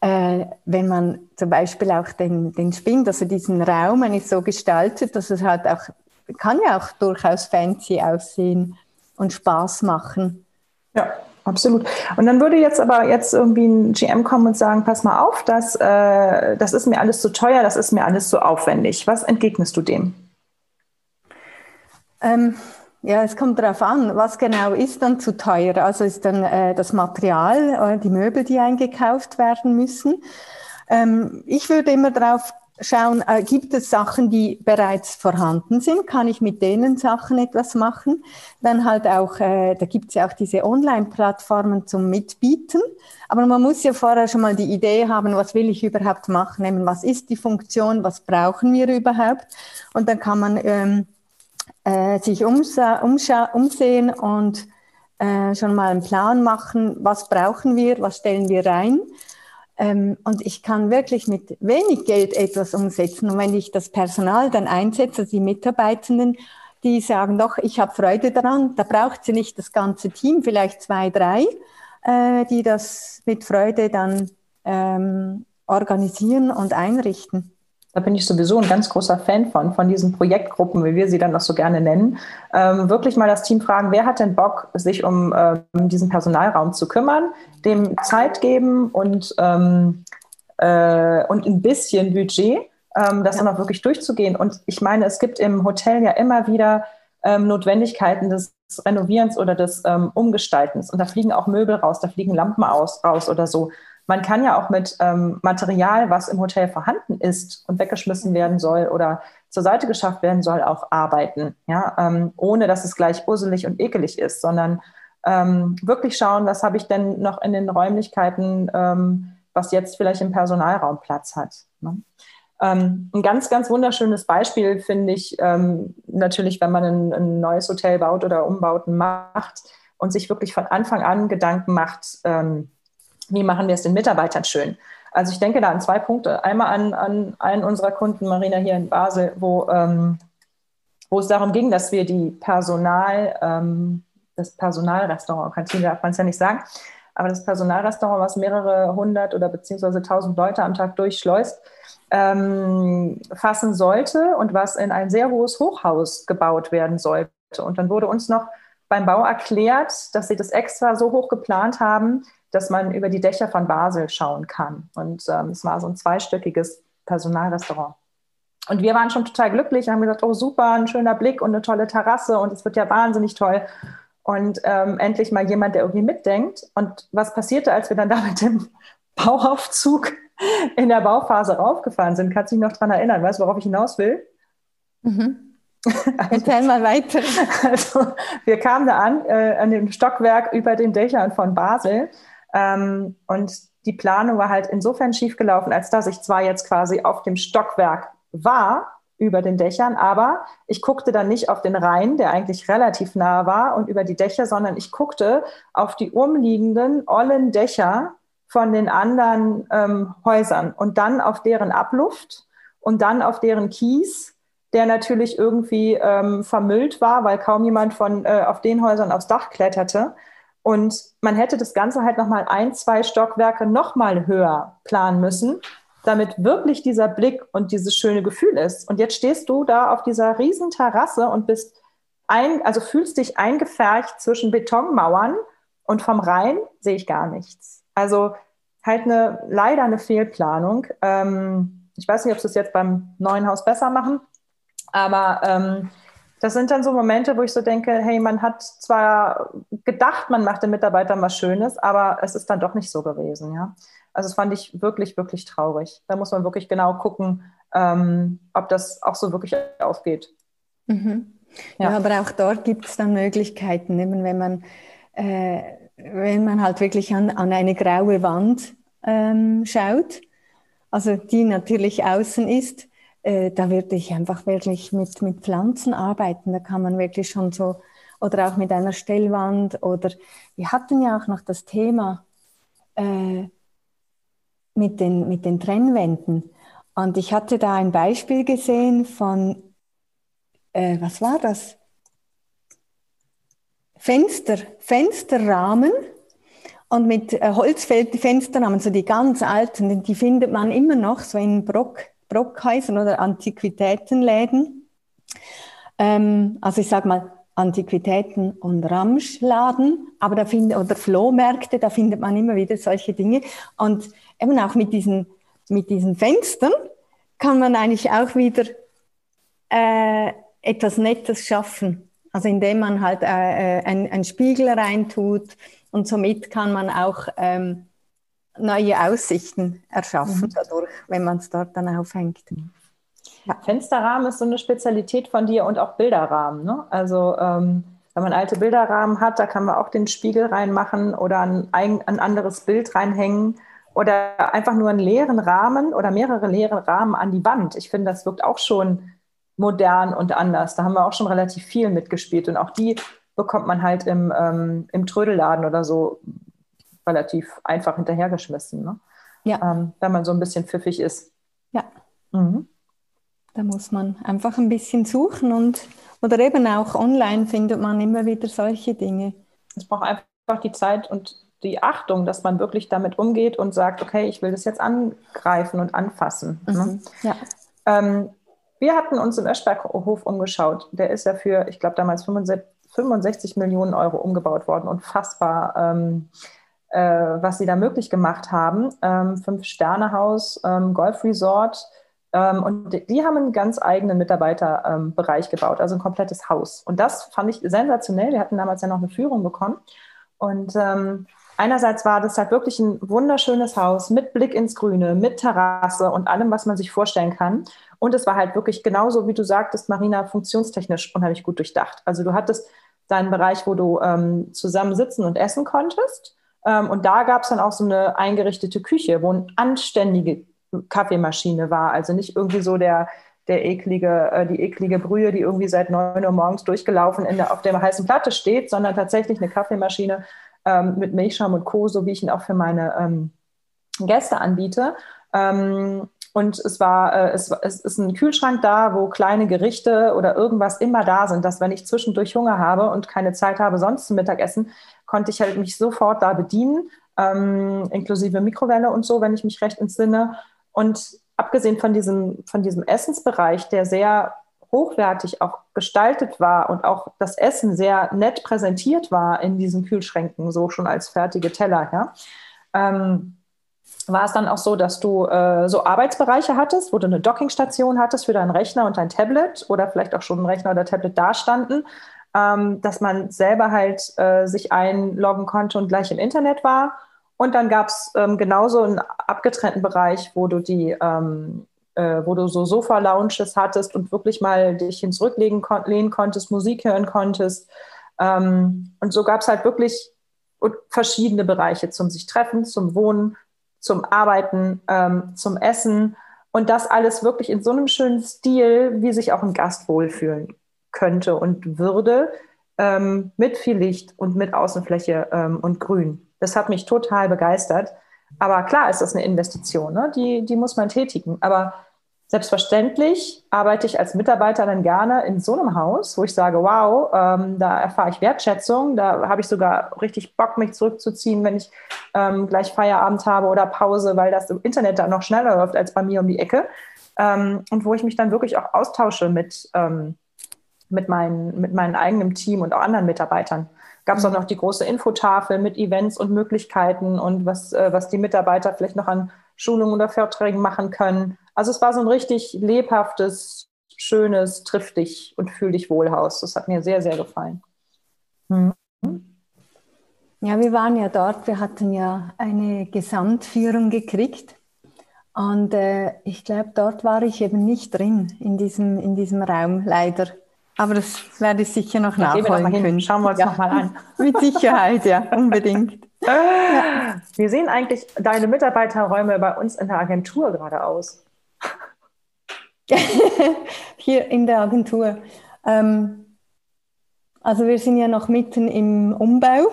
äh, wenn man zum Beispiel auch den, den Spind, also diesen Raum eigentlich so gestaltet, dass es halt auch, kann ja auch durchaus fancy aussehen und Spaß machen. Ja, absolut. Und dann würde jetzt aber jetzt irgendwie ein GM kommen und sagen, pass mal auf, das, äh, das ist mir alles zu teuer, das ist mir alles zu aufwendig. Was entgegnest du dem? Ähm, ja, es kommt darauf an, was genau ist dann zu teuer. Also ist dann äh, das Material, äh, die Möbel, die eingekauft werden müssen. Ähm, ich würde immer darauf schauen, äh, gibt es Sachen, die bereits vorhanden sind? Kann ich mit denen Sachen etwas machen? Dann halt auch, äh, da gibt es ja auch diese Online-Plattformen zum Mitbieten. Aber man muss ja vorher schon mal die Idee haben, was will ich überhaupt machen? Was ist die Funktion? Was brauchen wir überhaupt? Und dann kann man ähm, äh, sich umsehen und äh, schon mal einen Plan machen, was brauchen wir, was stellen wir rein und ich kann wirklich mit wenig Geld etwas umsetzen. Und wenn ich das Personal dann einsetze, die Mitarbeitenden, die sagen, doch, ich habe Freude daran, da braucht sie nicht das ganze Team, vielleicht zwei, drei, äh, die das mit Freude dann ähm, organisieren und einrichten. Da bin ich sowieso ein ganz großer Fan von, von diesen Projektgruppen, wie wir sie dann noch so gerne nennen. Ähm, wirklich mal das Team fragen, wer hat denn Bock, sich um ähm, diesen Personalraum zu kümmern, dem Zeit geben und, ähm, äh, und ein bisschen Budget, ähm, das ja. dann auch wirklich durchzugehen. Und ich meine, es gibt im Hotel ja immer wieder ähm, Notwendigkeiten des Renovierens oder des ähm, Umgestaltens. Und da fliegen auch Möbel raus, da fliegen Lampen aus, raus oder so. Man kann ja auch mit ähm, Material, was im Hotel vorhanden ist und weggeschmissen werden soll oder zur Seite geschafft werden soll, auch arbeiten, ja, ähm, ohne dass es gleich urselig und ekelig ist, sondern ähm, wirklich schauen, was habe ich denn noch in den Räumlichkeiten, ähm, was jetzt vielleicht im Personalraum Platz hat. Ne? Ähm, ein ganz, ganz wunderschönes Beispiel finde ich ähm, natürlich, wenn man ein, ein, neues Hotel baut oder Umbauten macht und sich wirklich von Anfang an Gedanken macht, ähm, wie machen wir es den Mitarbeitern schön? Also ich denke da an zwei Punkte. Einmal an, an einen unserer Kunden, Marina hier in Basel, wo, ähm, wo es darum ging, dass wir die Personal, ähm, das Personalrestaurant, Kantine darf man es ja nicht sagen, aber das Personalrestaurant, was mehrere hundert oder beziehungsweise tausend Leute am Tag durchschleust, ähm, fassen sollte und was in ein sehr hohes Hochhaus gebaut werden sollte. Und dann wurde uns noch beim Bau erklärt, dass sie das extra so hoch geplant haben, dass man über die Dächer von Basel schauen kann. Und ähm, es war so ein zweistöckiges Personalrestaurant. Und wir waren schon total glücklich, haben gesagt, oh super, ein schöner Blick und eine tolle Terrasse und es wird ja wahnsinnig toll. Und ähm, endlich mal jemand, der irgendwie mitdenkt. Und was passierte, als wir dann da mit dem Bauaufzug in der Bauphase raufgefahren sind? Kannst du dich noch daran erinnern? Weißt du, worauf ich hinaus will? Mhm. Erzähl mal weiter. Also, wir kamen da an, äh, an dem Stockwerk über den Dächern von Basel ähm, und die Planung war halt insofern schiefgelaufen, als dass ich zwar jetzt quasi auf dem Stockwerk war, über den Dächern, aber ich guckte dann nicht auf den Rhein, der eigentlich relativ nah war, und über die Dächer, sondern ich guckte auf die umliegenden ollen Dächer von den anderen ähm, Häusern und dann auf deren Abluft und dann auf deren Kies, der natürlich irgendwie ähm, vermüllt war, weil kaum jemand von äh, auf den Häusern aufs Dach kletterte. Und man hätte das Ganze halt nochmal ein, zwei Stockwerke nochmal höher planen müssen, damit wirklich dieser Blick und dieses schöne Gefühl ist. Und jetzt stehst du da auf dieser riesen Terrasse und bist ein, also fühlst dich eingefärcht zwischen Betonmauern und vom Rhein sehe ich gar nichts. Also halt eine, leider eine Fehlplanung. Ähm, ich weiß nicht, ob sie es jetzt beim neuen Haus besser machen, aber ähm, das sind dann so Momente, wo ich so denke, hey, man hat zwar gedacht, man macht den Mitarbeitern was Schönes, aber es ist dann doch nicht so gewesen, ja. Also das fand ich wirklich, wirklich traurig. Da muss man wirklich genau gucken, ähm, ob das auch so wirklich aufgeht. Mhm. Ja. ja. aber auch dort gibt es dann Möglichkeiten, eben wenn man, äh, wenn man halt wirklich an, an eine graue Wand ähm, schaut, also die natürlich außen ist, äh, da würde ich einfach wirklich mit, mit Pflanzen arbeiten. Da kann man wirklich schon so, oder auch mit einer Stellwand. Oder wir hatten ja auch noch das Thema äh, mit, den, mit den Trennwänden. Und ich hatte da ein Beispiel gesehen von, äh, was war das? Fenster, Fensterrahmen und mit äh, Holzfensterrahmen, so die ganz alten, die findet man immer noch so in Brock, Brockhäusern oder Antiquitätenläden. Ähm, also ich sage mal Antiquitäten- und Ramschladen, aber da findet, oder Flohmärkte, da findet man immer wieder solche Dinge. Und eben auch mit diesen, mit diesen Fenstern kann man eigentlich auch wieder äh, etwas Nettes schaffen. Also indem man halt äh, äh ein, ein Spiegel reintut und somit kann man auch ähm, neue Aussichten erschaffen mhm. dadurch, wenn man es dort dann aufhängt. Ja. Fensterrahmen ist so eine Spezialität von dir und auch Bilderrahmen. Ne? Also ähm, wenn man alte Bilderrahmen hat, da kann man auch den Spiegel reinmachen oder ein, ein anderes Bild reinhängen oder einfach nur einen leeren Rahmen oder mehrere leere Rahmen an die Wand. Ich finde, das wirkt auch schon modern und anders. Da haben wir auch schon relativ viel mitgespielt und auch die bekommt man halt im, ähm, im Trödelladen oder so relativ einfach hinterhergeschmissen. Ne? Ja. Ähm, wenn man so ein bisschen pfiffig ist. Ja. Mhm. Da muss man einfach ein bisschen suchen und oder eben auch online findet man immer wieder solche Dinge. Es braucht einfach die Zeit und die Achtung, dass man wirklich damit umgeht und sagt, okay, ich will das jetzt angreifen und anfassen. Ne? Mhm. Ne? Ja. Ähm, wir hatten uns im Öschberghof umgeschaut. Der ist ja für, ich glaube, damals 65 Millionen Euro umgebaut worden. Unfassbar, ähm, äh, was sie da möglich gemacht haben. Ähm, Fünf-Sterne-Haus, ähm, Golf-Resort, ähm, und die haben einen ganz eigenen Mitarbeiterbereich gebaut, also ein komplettes Haus. Und das fand ich sensationell. Wir hatten damals ja noch eine Führung bekommen. Und ähm, einerseits war das halt wirklich ein wunderschönes Haus mit Blick ins Grüne, mit Terrasse und allem, was man sich vorstellen kann. Und es war halt wirklich genauso, wie du sagtest, Marina, funktionstechnisch unheimlich gut durchdacht. Also du hattest deinen Bereich, wo du ähm, zusammen sitzen und essen konntest. Ähm, und da gab es dann auch so eine eingerichtete Küche, wo ein anständige Kaffeemaschine war. Also nicht irgendwie so der, der eklige, äh, die eklige Brühe, die irgendwie seit 9 Uhr morgens durchgelaufen in der, auf der heißen Platte steht, sondern tatsächlich eine Kaffeemaschine ähm, mit Milchschaum und Co., so wie ich ihn auch für meine ähm, Gäste anbiete. Ähm, und es war, äh, es, es ist ein Kühlschrank da, wo kleine Gerichte oder irgendwas immer da sind, dass wenn ich zwischendurch Hunger habe und keine Zeit habe, sonst zum Mittagessen, konnte ich halt mich sofort da bedienen, ähm, inklusive Mikrowelle und so, wenn ich mich recht entsinne. Und abgesehen von diesem, von diesem Essensbereich, der sehr hochwertig auch gestaltet war und auch das Essen sehr nett präsentiert war in diesen Kühlschränken, so schon als fertige Teller, ja, ähm, war es dann auch so, dass du äh, so Arbeitsbereiche hattest, wo du eine Dockingstation hattest für deinen Rechner und dein Tablet oder vielleicht auch schon ein Rechner oder Tablet dastanden, ähm, dass man selber halt äh, sich einloggen konnte und gleich im Internet war und dann gab es ähm, genauso einen abgetrennten Bereich, wo du die, ähm, äh, wo du so Sofa-Lounges hattest und wirklich mal dich hin zurücklegen kon konntest, Musik hören konntest. Ähm, und so gab es halt wirklich verschiedene Bereiche zum sich treffen, zum Wohnen, zum Arbeiten, ähm, zum Essen. Und das alles wirklich in so einem schönen Stil, wie sich auch ein Gast wohlfühlen könnte und würde, ähm, mit viel Licht und mit Außenfläche ähm, und Grün. Das hat mich total begeistert. Aber klar ist das eine Investition, ne? die, die muss man tätigen. Aber selbstverständlich arbeite ich als Mitarbeiter dann gerne in so einem Haus, wo ich sage, wow, ähm, da erfahre ich Wertschätzung, da habe ich sogar richtig Bock, mich zurückzuziehen, wenn ich ähm, gleich Feierabend habe oder Pause, weil das im Internet da noch schneller läuft als bei mir um die Ecke. Ähm, und wo ich mich dann wirklich auch austausche mit, ähm, mit, mein, mit meinem eigenen Team und auch anderen Mitarbeitern gab es auch mhm. noch die große Infotafel mit Events und Möglichkeiten und was, äh, was die Mitarbeiter vielleicht noch an Schulungen oder Vorträgen machen können. Also es war so ein richtig lebhaftes, schönes, triff dich und fühl dich Wohlhaus. Das hat mir sehr, sehr gefallen. Mhm. Ja, wir waren ja dort, wir hatten ja eine Gesamtführung gekriegt. Und äh, ich glaube, dort war ich eben nicht drin, in diesem, in diesem Raum, leider. Aber das werde ich sicher noch nachholen können. Schauen wir uns ja. nochmal an. Mit Sicherheit, ja, unbedingt. ja. Wie sehen eigentlich deine Mitarbeiterräume bei uns in der Agentur gerade aus? Hier in der Agentur. Ähm, also wir sind ja noch mitten im Umbau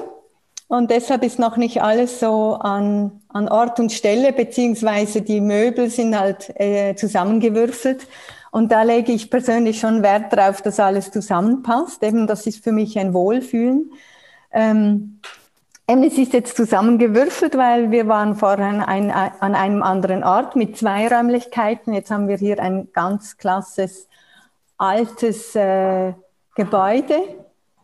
und deshalb ist noch nicht alles so an, an Ort und Stelle, beziehungsweise die Möbel sind halt äh, zusammengewürfelt. Und da lege ich persönlich schon Wert darauf, dass alles zusammenpasst. Eben, das ist für mich ein Wohlfühlen. Ähm, es ist jetzt zusammengewürfelt, weil wir waren vorher an, ein, an einem anderen Ort mit zwei Räumlichkeiten. Jetzt haben wir hier ein ganz klasses, altes äh, Gebäude,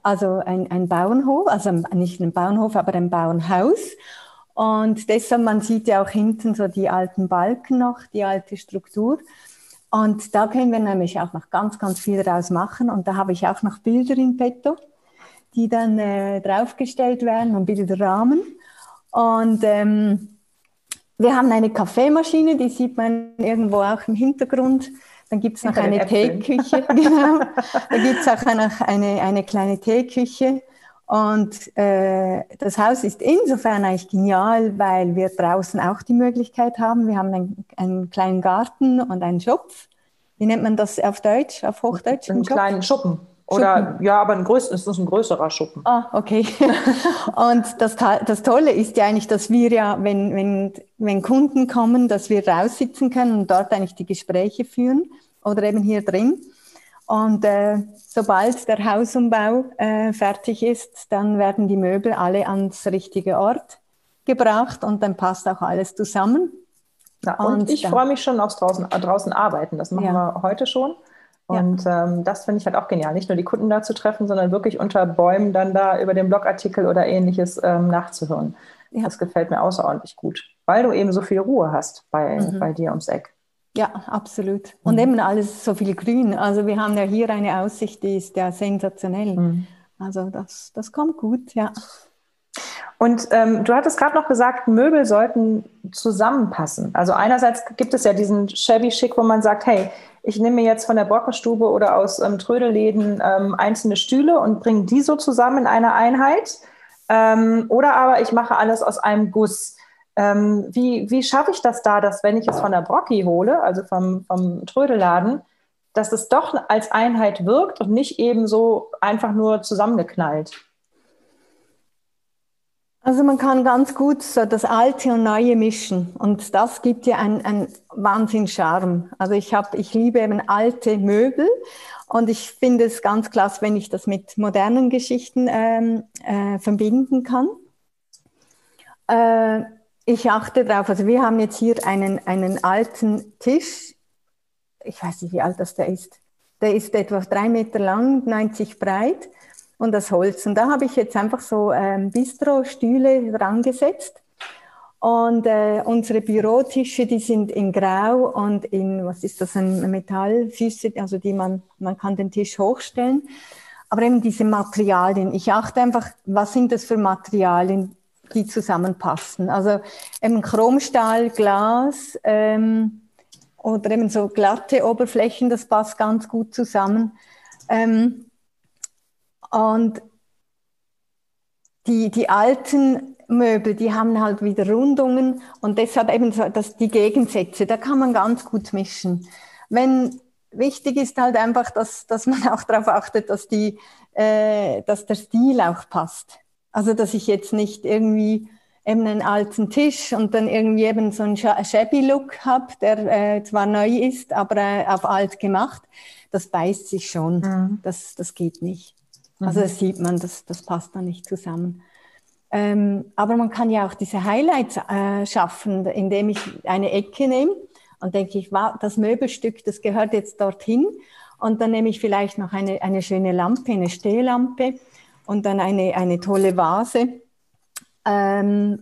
also ein, ein Bauernhof, also nicht ein Bauernhof, aber ein Bauernhaus. Und deshalb, man sieht ja auch hinten so die alten Balken noch, die alte Struktur. Und da können wir nämlich auch noch ganz, ganz viel daraus machen. Und da habe ich auch noch Bilder in petto, die dann äh, draufgestellt werden und Bilderrahmen. Und ähm, wir haben eine Kaffeemaschine, die sieht man irgendwo auch im Hintergrund. Dann gibt es noch eine Teeküche. genau. Da gibt es auch noch eine, eine kleine Teeküche. Und äh, das Haus ist insofern eigentlich genial, weil wir draußen auch die Möglichkeit haben. Wir haben einen, einen kleinen Garten und einen Schopf. Wie nennt man das auf Deutsch, auf Hochdeutsch? Einen kleinen Schuppen. Oder Schuppen. ja, aber ein größ, es ist ein größerer Schuppen. Ah, okay. und das, das Tolle ist ja eigentlich, dass wir ja, wenn, wenn, wenn Kunden kommen, dass wir raussitzen können und dort eigentlich die Gespräche führen oder eben hier drin. Und äh, sobald der Hausumbau äh, fertig ist, dann werden die Möbel alle ans richtige Ort gebracht und dann passt auch alles zusammen. Ja, und, und, ich freue mich schon aufs draußen, draußen arbeiten. Das machen ja. wir heute schon. Und ja. ähm, das finde ich halt auch genial. Nicht nur die Kunden da zu treffen, sondern wirklich unter Bäumen dann da über den Blogartikel oder ähnliches ähm, nachzuhören. Ja. Das gefällt mir außerordentlich gut, weil du eben so viel Ruhe hast bei, mhm. bei dir ums Eck. Ja, absolut. Und mhm. eben alles so viel Grün. Also wir haben ja hier eine Aussicht, die ist ja sensationell. Mhm. Also das, das kommt gut, ja. Und ähm, du hattest gerade noch gesagt, Möbel sollten zusammenpassen. Also einerseits gibt es ja diesen shabby Schick, wo man sagt, hey, ich nehme mir jetzt von der Brockenstube oder aus ähm, Trödelläden ähm, einzelne Stühle und bringe die so zusammen in eine Einheit. Ähm, oder aber ich mache alles aus einem Guss. Ähm, wie, wie schaffe ich das da, dass wenn ich es von der Brocki hole, also vom, vom Trödelladen, dass es doch als Einheit wirkt und nicht eben so einfach nur zusammengeknallt? Also man kann ganz gut so das Alte und Neue mischen und das gibt ja einen, einen Wahnsinn Charme. Also ich habe, ich liebe eben alte Möbel und ich finde es ganz klasse, wenn ich das mit modernen Geschichten ähm, äh, verbinden kann. Äh, ich achte darauf, also wir haben jetzt hier einen, einen alten Tisch, ich weiß nicht, wie alt das der ist. Der ist etwa drei Meter lang, 90 breit und das Holz. Und da habe ich jetzt einfach so ähm, Bistro-Stühle dran gesetzt. Und äh, unsere Bürotische, die sind in Grau und in, was ist das, ein Metallfüße, also die man, man kann den Tisch hochstellen. Aber eben diese Materialien, ich achte einfach, was sind das für Materialien, die zusammenpassen. Also eben Chromstahl, Glas ähm, oder eben so glatte Oberflächen, das passt ganz gut zusammen. Ähm, und die, die alten Möbel, die haben halt wieder Rundungen und deshalb eben so, dass die Gegensätze, da kann man ganz gut mischen. Wenn wichtig ist halt einfach, dass, dass man auch darauf achtet, dass, die, äh, dass der Stil auch passt. Also dass ich jetzt nicht irgendwie eben einen alten Tisch und dann irgendwie eben so einen shabby Look habe, der äh, zwar neu ist, aber äh, auf alt gemacht. Das beißt sich schon. Mhm. Das, das geht nicht. Also das mhm. sieht man, das, das passt da nicht zusammen. Ähm, aber man kann ja auch diese Highlights äh, schaffen, indem ich eine Ecke nehme und denke ich, wow, das Möbelstück, das gehört jetzt dorthin. Und dann nehme ich vielleicht noch eine, eine schöne Lampe, eine Stehlampe und dann eine, eine tolle Vase. Ähm,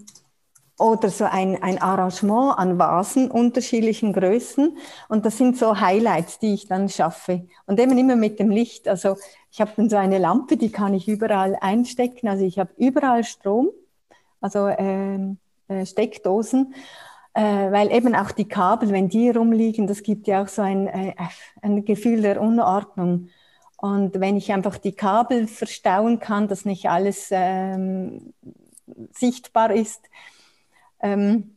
oder so ein, ein Arrangement an Vasen unterschiedlichen Größen. Und das sind so Highlights, die ich dann schaffe. Und eben immer mit dem Licht. Also ich habe dann so eine Lampe, die kann ich überall einstecken. Also ich habe überall Strom, also ähm, äh, Steckdosen. Äh, weil eben auch die Kabel, wenn die rumliegen, das gibt ja auch so ein, äh, ein Gefühl der Unordnung. Und wenn ich einfach die Kabel verstauen kann, dass nicht alles ähm, sichtbar ist, ähm,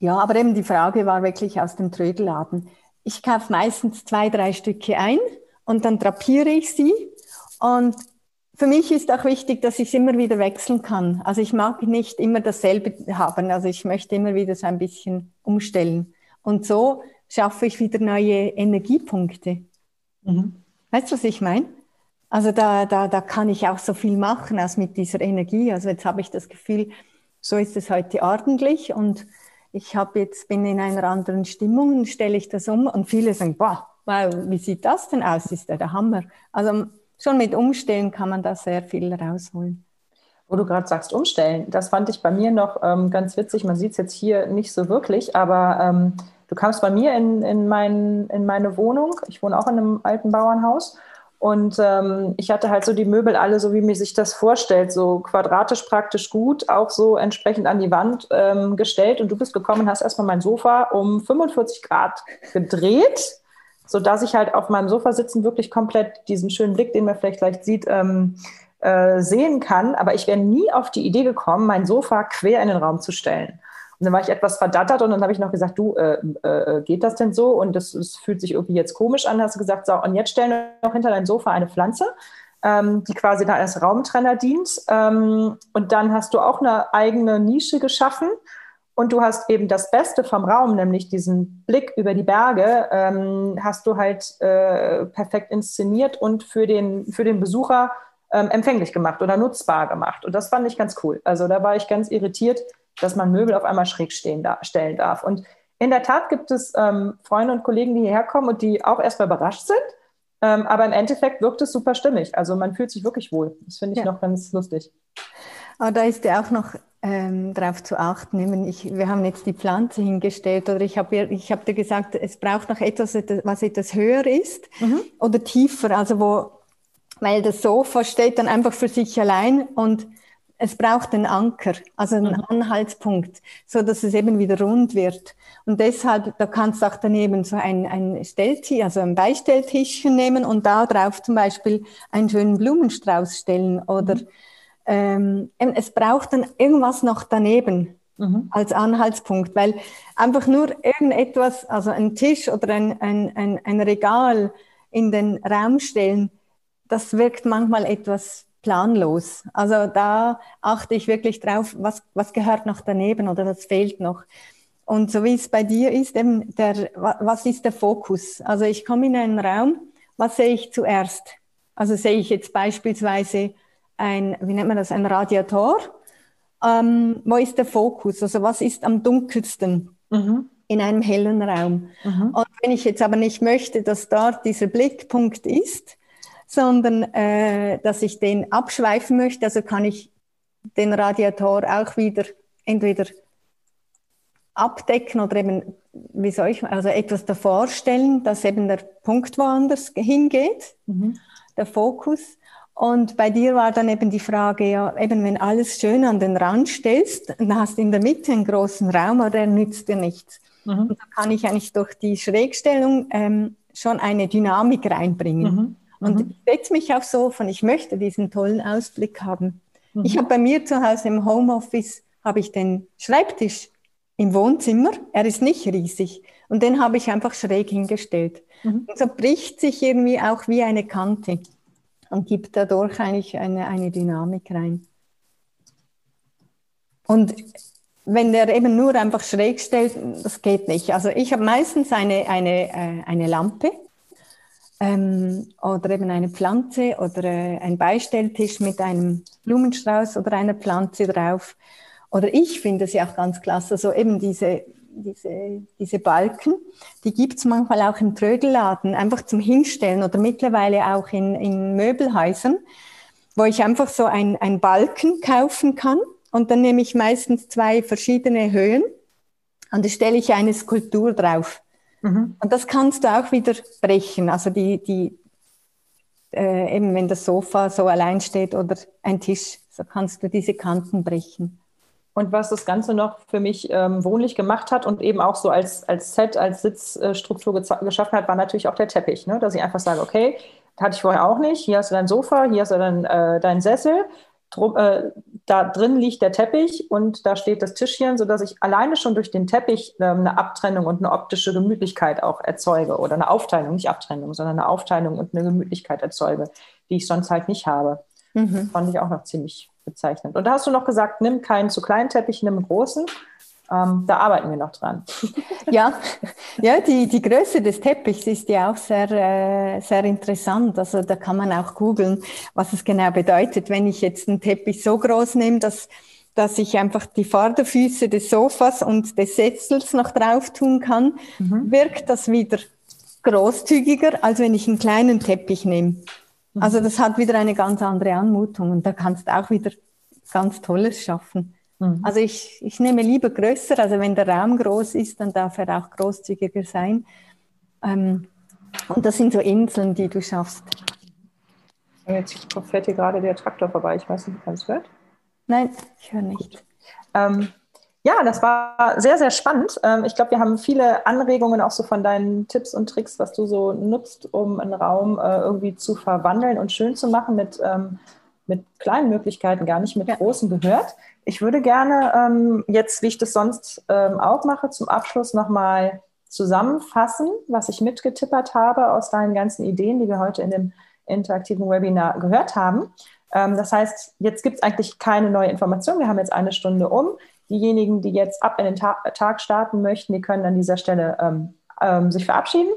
ja, aber eben die Frage war wirklich aus dem Trödelladen. Ich kaufe meistens zwei, drei Stücke ein und dann drapiere ich sie. Und für mich ist auch wichtig, dass ich es immer wieder wechseln kann. Also ich mag nicht immer dasselbe haben. Also ich möchte immer wieder so ein bisschen umstellen. Und so schaffe ich wieder neue Energiepunkte. Mhm. Weißt du, was ich meine? Also da, da, da kann ich auch so viel machen als mit dieser Energie. Also jetzt habe ich das Gefühl, so ist es heute ordentlich und ich habe jetzt, bin in einer anderen Stimmung und stelle ich das um und viele sagen, boah, wow, wie sieht das denn aus? Ist ja der Hammer. Also schon mit Umstellen kann man da sehr viel rausholen. Wo du gerade sagst, umstellen, das fand ich bei mir noch ähm, ganz witzig. Man sieht es jetzt hier nicht so wirklich, aber ähm, du kamst bei mir in, in, mein, in meine Wohnung. Ich wohne auch in einem alten Bauernhaus Und ähm, ich hatte halt so die Möbel alle so, wie mir sich das vorstellt, so quadratisch praktisch gut, auch so entsprechend an die Wand ähm, gestellt. Und du bist gekommen und hast erstmal mein Sofa um 45 Grad gedreht, sodass ich halt auf meinem Sofa sitzen wirklich komplett diesen schönen Blick, den man vielleicht leicht sieht, ähm, äh, sehen kann. Aber ich wäre nie auf die Idee gekommen, mein Sofa quer in den Raum zu stellen. Und dann war ich etwas verdattert und dann habe ich noch gesagt, du, äh, äh, geht das denn so? Und das, das, fühlt sich irgendwie jetzt komisch an. Hast du gesagt, so, und jetzt stellen wir noch hinter dein Sofa eine Pflanze, ähm, die quasi da als Raumtrenner dient. Ähm, und dann hast du auch eine eigene Nische geschaffen. Und du hast eben das Beste vom Raum, nämlich diesen Blick über die Berge, ähm, hast du halt äh, perfekt inszeniert und für den, für den Besucher ähm, empfänglich gemacht oder nutzbar gemacht. Und das fand ich ganz cool. Also da war ich ganz irritiert, dass man Möbel auf einmal schräg stehen da, stellen darf. Und in der Tat gibt es ähm, Freunde und Kollegen, die hierher kommen und die auch erstmal überrascht sind. Ähm, aber im Endeffekt wirkt es super stimmig. Also man fühlt sich wirklich wohl. Das finde ich ja. noch ganz lustig. Aber da ist ja auch noch ähm, darauf zu achten. Ich, wir haben jetzt die Pflanze hingestellt oder ich habe ich hab dir gesagt, es braucht noch etwas, was etwas höher ist mhm. oder tiefer. Also wo, weil das Sofa steht dann einfach für sich allein und es braucht einen Anker, also einen mhm. Anhaltspunkt, so dass es eben wieder rund wird. Und deshalb, da kannst du auch daneben so ein, ein Stelltisch, also ein Beistelltischchen nehmen und da drauf zum Beispiel einen schönen Blumenstrauß stellen oder mhm. Ähm, es braucht dann irgendwas noch daneben. Mhm. als Anhaltspunkt, weil einfach nur irgendetwas, also ein Tisch oder ein, ein, ein, ein Regal in den Raum stellen, das wirkt manchmal etwas planlos. Also da achte ich wirklich drauf, was, was gehört noch daneben oder was fehlt noch. Und so wie es bei dir ist, eben der, was ist der Fokus? Also ich komme in einen Raum, was sehe ich zuerst? Also sehe ich jetzt beispielsweise ein, wie nennt man das, ein Radiator? Ähm, wo ist der Fokus? Also was ist am dunkelsten? Mhm in einem hellen Raum. Mhm. Und wenn ich jetzt aber nicht möchte, dass dort dieser Blickpunkt ist, sondern äh, dass ich den abschweifen möchte. Also kann ich den Radiator auch wieder entweder abdecken oder eben, wie soll ich, also etwas davor stellen, dass eben der Punkt woanders hingeht, mhm. der Fokus. Und bei dir war dann eben die Frage, ja, eben wenn alles schön an den Rand stellst, dann hast du in der Mitte einen großen Raum, aber der nützt dir nichts. Mhm. Und da kann ich eigentlich durch die Schrägstellung ähm, schon eine Dynamik reinbringen. Mhm. Und mhm. ich setze mich aufs Sofa und ich möchte diesen tollen Ausblick haben. Mhm. Ich habe bei mir zu Hause im Homeoffice habe ich den Schreibtisch im Wohnzimmer. Er ist nicht riesig. Und den habe ich einfach schräg hingestellt. Mhm. Und so bricht sich irgendwie auch wie eine Kante und gibt dadurch eigentlich eine, eine Dynamik rein. Und wenn der eben nur einfach schräg stellt, das geht nicht. Also ich habe meistens eine, eine, äh, eine Lampe, ähm, oder eben eine Pflanze oder äh, ein Beistelltisch mit einem Blumenstrauß oder einer Pflanze drauf. Oder ich finde es ja auch ganz klasse, so eben diese, diese, diese Balken, die gibt es manchmal auch im Trödelladen, einfach zum Hinstellen oder mittlerweile auch in, in Möbelhäusern, wo ich einfach so ein, ein Balken kaufen kann und dann nehme ich meistens zwei verschiedene Höhen und da stelle ich eine Skulptur drauf. Mhm. Und das kannst du auch wieder brechen. Also die, die äh, eben wenn das Sofa so allein steht oder ein Tisch, so kannst du diese Kanten brechen. Und was das Ganze noch für mich ähm, wohnlich gemacht hat und eben auch so als, als Set, als Sitzstruktur geschaffen hat, war natürlich auch der Teppich. Ne? Dass ich einfach sage, okay, hatte ich vorher auch nicht. Hier hast du dein Sofa, hier hast du dein, äh, deinen Sessel drum, äh, da drin liegt der Teppich und da steht das Tischchen, sodass ich alleine schon durch den Teppich äh, eine Abtrennung und eine optische Gemütlichkeit auch erzeuge oder eine Aufteilung, nicht Abtrennung, sondern eine Aufteilung und eine Gemütlichkeit erzeuge, die ich sonst halt nicht habe. Mhm. Fand ich auch noch ziemlich bezeichnend. Und da hast du noch gesagt, nimm keinen zu kleinen Teppich, nimm einen großen. Ähm, da arbeiten wir noch dran. Ja, ja die, die Größe des Teppichs ist ja auch sehr, äh, sehr interessant. Also da kann man auch googeln, was es genau bedeutet, wenn ich jetzt einen Teppich so groß nehme, dass, dass ich einfach die Vorderfüße des Sofas und des Setzels noch drauf tun kann, mhm. wirkt das wieder großzügiger, als wenn ich einen kleinen Teppich nehme. Also das hat wieder eine ganz andere Anmutung und da kannst du auch wieder ganz Tolles schaffen. Mhm. Also ich, ich nehme lieber größer, also wenn der Raum groß ist, dann darf er auch großzügiger sein. Ähm, und das sind so Inseln, die du schaffst. Jetzt fährt hier gerade der Traktor vorbei. Ich weiß nicht, ob man es hört. Nein, ich höre nicht. Ähm, ja, das war sehr, sehr spannend. Ähm, ich glaube, wir haben viele Anregungen auch so von deinen Tipps und Tricks, was du so nutzt, um einen Raum äh, irgendwie zu verwandeln und schön zu machen mit, ähm, mit kleinen Möglichkeiten, gar nicht mit ja. großen gehört. Ich würde gerne ähm, jetzt, wie ich das sonst auch mache, zum Abschluss nochmal zusammenfassen, was ich mitgetippert habe aus deinen ganzen Ideen, die wir heute in dem interaktiven Webinar gehört haben. Das heißt, jetzt gibt es eigentlich keine neue Information. Wir haben jetzt eine Stunde um. Diejenigen, die jetzt ab in den Ta Tag starten möchten, die können an dieser Stelle ähm, ähm, sich verabschieden.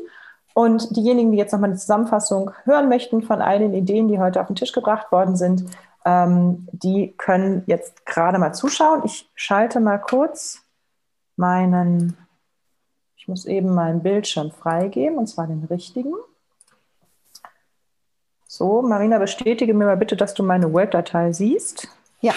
Und diejenigen, die jetzt nochmal eine Zusammenfassung hören möchten von all den Ideen, die heute auf den Tisch gebracht worden sind, ähm, die können jetzt gerade mal zuschauen. Ich schalte mal kurz meinen, ich muss eben meinen Bildschirm freigeben, und zwar den richtigen. So, Marina, bestätige mir mal bitte, dass du meine Word-Datei siehst. Ja.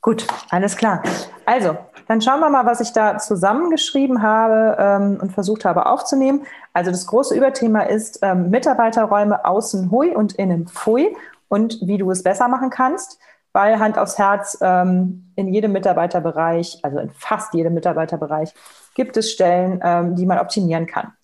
Gut, alles klar. Also, dann schauen wir mal, was ich da zusammengeschrieben habe ähm, und versucht habe aufzunehmen. Also das große Überthema ist ähm, Mitarbeiterräume außen hui und innen pfui und wie du es besser machen kannst, weil Hand aufs Herz ähm, in jedem Mitarbeiterbereich, also in fast jedem Mitarbeiterbereich, gibt es Stellen, ähm, die man optimieren kann.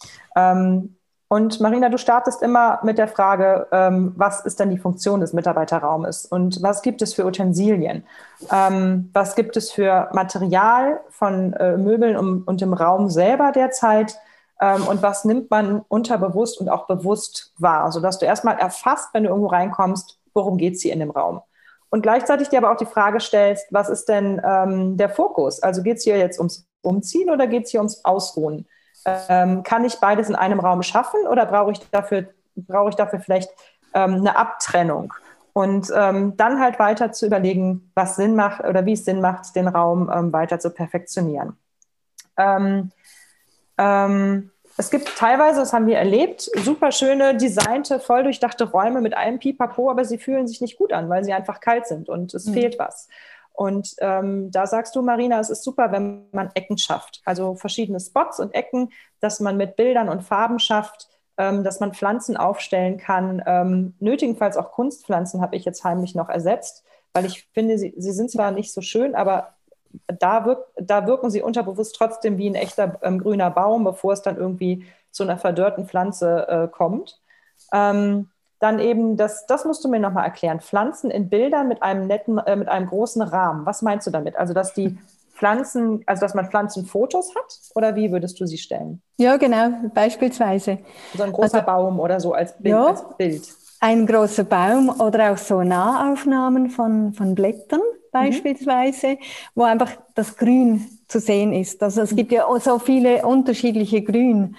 Und Marina, du startest immer mit der Frage, ähm, was ist denn die Funktion des Mitarbeiterraumes und was gibt es für Utensilien? Ähm, was gibt es für Material von äh, Möbeln um, und im Raum selber derzeit? Ähm, und was nimmt man unterbewusst und auch bewusst wahr, sodass du erstmal erfasst, wenn du irgendwo reinkommst, worum geht es hier in dem Raum? Und gleichzeitig dir aber auch die Frage stellst, was ist denn ähm, der Fokus? Also geht es hier jetzt ums Umziehen oder geht es hier ums Ausruhen? Ähm, kann ich beides in einem Raum schaffen oder brauche ich dafür, brauche ich dafür vielleicht ähm, eine Abtrennung? Und ähm, dann halt weiter zu überlegen, was Sinn macht oder wie es Sinn macht, den Raum ähm, weiter zu perfektionieren. Ähm, ähm, es gibt teilweise, das haben wir erlebt, super schöne, designte, voll durchdachte Räume mit einem Pipapo, aber sie fühlen sich nicht gut an, weil sie einfach kalt sind und es mhm. fehlt was. Und ähm, da sagst du, Marina, es ist super, wenn man Ecken schafft. Also verschiedene Spots und Ecken, dass man mit Bildern und Farben schafft, ähm, dass man Pflanzen aufstellen kann. Ähm, nötigenfalls auch Kunstpflanzen habe ich jetzt heimlich noch ersetzt, weil ich finde, sie, sie sind zwar nicht so schön, aber da, wirk, da wirken sie unterbewusst trotzdem wie ein echter ähm, grüner Baum, bevor es dann irgendwie zu einer verdörrten Pflanze äh, kommt. Ähm, dann eben, das, das musst du mir nochmal erklären. Pflanzen in Bildern mit einem netten, äh, mit einem großen Rahmen. Was meinst du damit? Also, dass die Pflanzen, also dass man Pflanzenfotos hat oder wie würdest du sie stellen? Ja, genau, beispielsweise. So ein großer also, Baum oder so als Bild, ja, als Bild. Ein großer Baum oder auch so Nahaufnahmen von, von Blättern mhm. beispielsweise, mhm. wo einfach das Grün zu sehen ist. Also es gibt ja so viele unterschiedliche Grün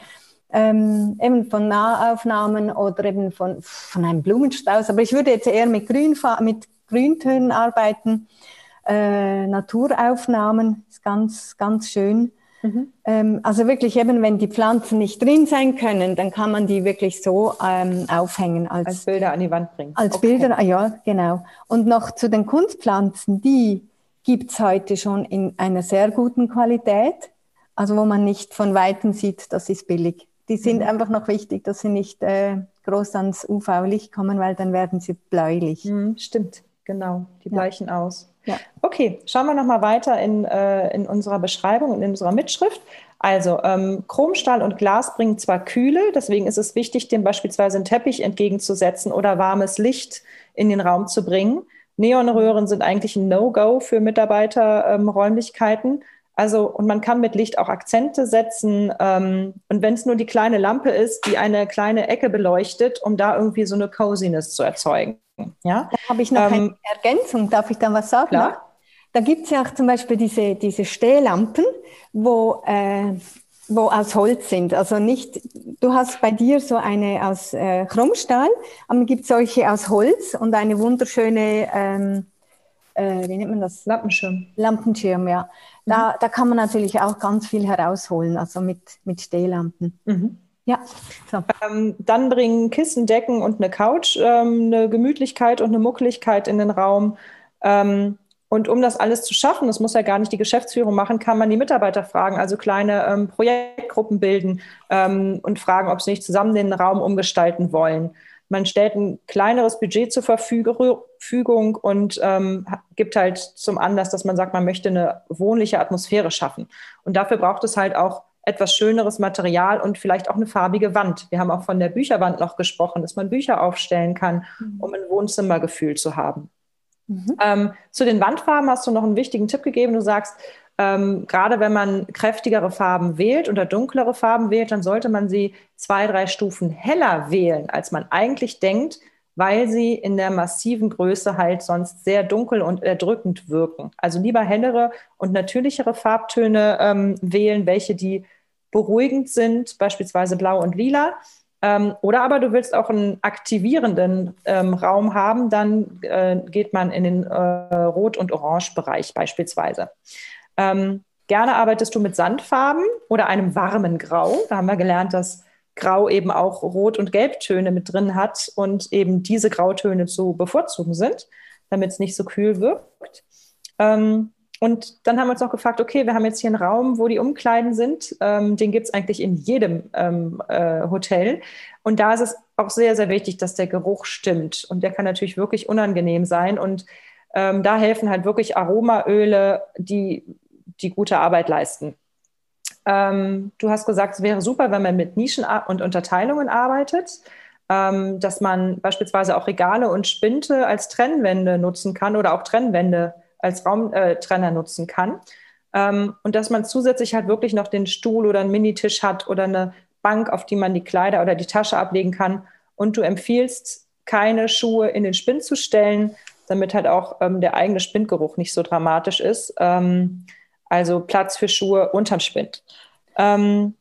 ähm, eben von Nahaufnahmen oder eben von, von einem Blumenstrauß. Aber ich würde jetzt eher mit, Grün, mit Grüntönen arbeiten. Äh, Naturaufnahmen ist ganz, ganz schön. Mhm. Ähm, also wirklich eben, wenn die Pflanzen nicht drin sein können, dann kann man die wirklich so ähm, aufhängen. Als, als, Bilder an die Wand bringen. Als okay. Bilder, ja, genau. Und noch zu den Kunstpflanzen, die gibt es heute schon in einer sehr guten Qualität. Also wo man nicht von Weitem sieht, das ist billig. Die sind mhm. einfach noch wichtig, dass sie nicht äh, groß ans UV-Licht kommen, weil dann werden sie bläulich. Mhm, stimmt, genau. Die bleichen ja. aus. Ja. Okay, schauen wir nochmal weiter in, äh, in unserer Beschreibung und in unserer Mitschrift. Also ähm, Chromstahl und Glas bringen zwar Kühle, deswegen ist es wichtig, dem beispielsweise einen Teppich entgegenzusetzen oder warmes Licht in den Raum zu bringen. Neonröhren sind eigentlich ein No-Go für Mitarbeiterräumlichkeiten. Ähm, also, und man kann mit Licht auch Akzente setzen. Ähm, und wenn es nur die kleine Lampe ist, die eine kleine Ecke beleuchtet, um da irgendwie so eine Coziness zu erzeugen. Ja? Da habe ich noch ähm, eine Ergänzung. Darf ich da was sagen? Klar. Da gibt es ja auch zum Beispiel diese, diese Stehlampen, wo, äh, wo aus Holz sind. Also nicht, du hast bei dir so eine aus äh, Chromstahl, aber es gibt solche aus Holz und eine wunderschöne, ähm, äh, wie nennt man das? Lampenschirm. Lampenschirm, ja. Da, mhm. da kann man natürlich auch ganz viel herausholen, also mit, mit Stehlampen. Mhm. Ja. So. Ähm, dann bringen Kissen, Decken und eine Couch ähm, eine Gemütlichkeit und eine Muckeligkeit in den Raum. Ähm, und um das alles zu schaffen, das muss ja gar nicht die Geschäftsführung machen, kann man die Mitarbeiter fragen, also kleine ähm, Projektgruppen bilden ähm, und fragen, ob sie nicht zusammen den Raum umgestalten wollen. Man stellt ein kleineres Budget zur Verfügung und ähm, gibt halt zum Anlass, dass man sagt, man möchte eine wohnliche Atmosphäre schaffen. Und dafür braucht es halt auch etwas schöneres Material und vielleicht auch eine farbige Wand. Wir haben auch von der Bücherwand noch gesprochen, dass man Bücher aufstellen kann, mhm. um ein Wohnzimmergefühl zu haben. Mhm. Ähm, zu den Wandfarben hast du noch einen wichtigen Tipp gegeben. Du sagst, ähm, gerade wenn man kräftigere Farben wählt oder dunklere Farben wählt, dann sollte man sie zwei, drei Stufen heller wählen, als man eigentlich denkt, weil sie in der massiven Größe halt sonst sehr dunkel und erdrückend wirken. Also lieber hellere und natürlichere Farbtöne ähm, wählen, welche die beruhigend sind, beispielsweise blau und lila. Ähm, oder aber du willst auch einen aktivierenden ähm, Raum haben, dann äh, geht man in den äh, Rot- und Orange-Bereich beispielsweise. Ähm, gerne arbeitest du mit Sandfarben oder einem warmen Grau. Da haben wir gelernt, dass Grau eben auch Rot- und Gelbtöne mit drin hat und eben diese Grautöne zu bevorzugen sind, damit es nicht so kühl wirkt. Ähm, und dann haben wir uns noch gefragt, okay, wir haben jetzt hier einen Raum, wo die Umkleiden sind. Ähm, den gibt es eigentlich in jedem ähm, äh, Hotel. Und da ist es auch sehr, sehr wichtig, dass der Geruch stimmt. Und der kann natürlich wirklich unangenehm sein. Und ähm, da helfen halt wirklich Aromaöle, die die gute Arbeit leisten. Ähm, du hast gesagt, es wäre super, wenn man mit Nischen und Unterteilungen arbeitet, ähm, dass man beispielsweise auch Regale und Spinte als Trennwände nutzen kann oder auch Trennwände als Raumtrenner äh, nutzen kann. Ähm, und dass man zusätzlich halt wirklich noch den Stuhl oder einen Minitisch hat oder eine Bank, auf die man die Kleider oder die Tasche ablegen kann. Und du empfiehlst, keine Schuhe in den Spind zu stellen, damit halt auch ähm, der eigene Spindgeruch nicht so dramatisch ist. Ähm, also Platz für Schuhe unterm Spind. Ähm,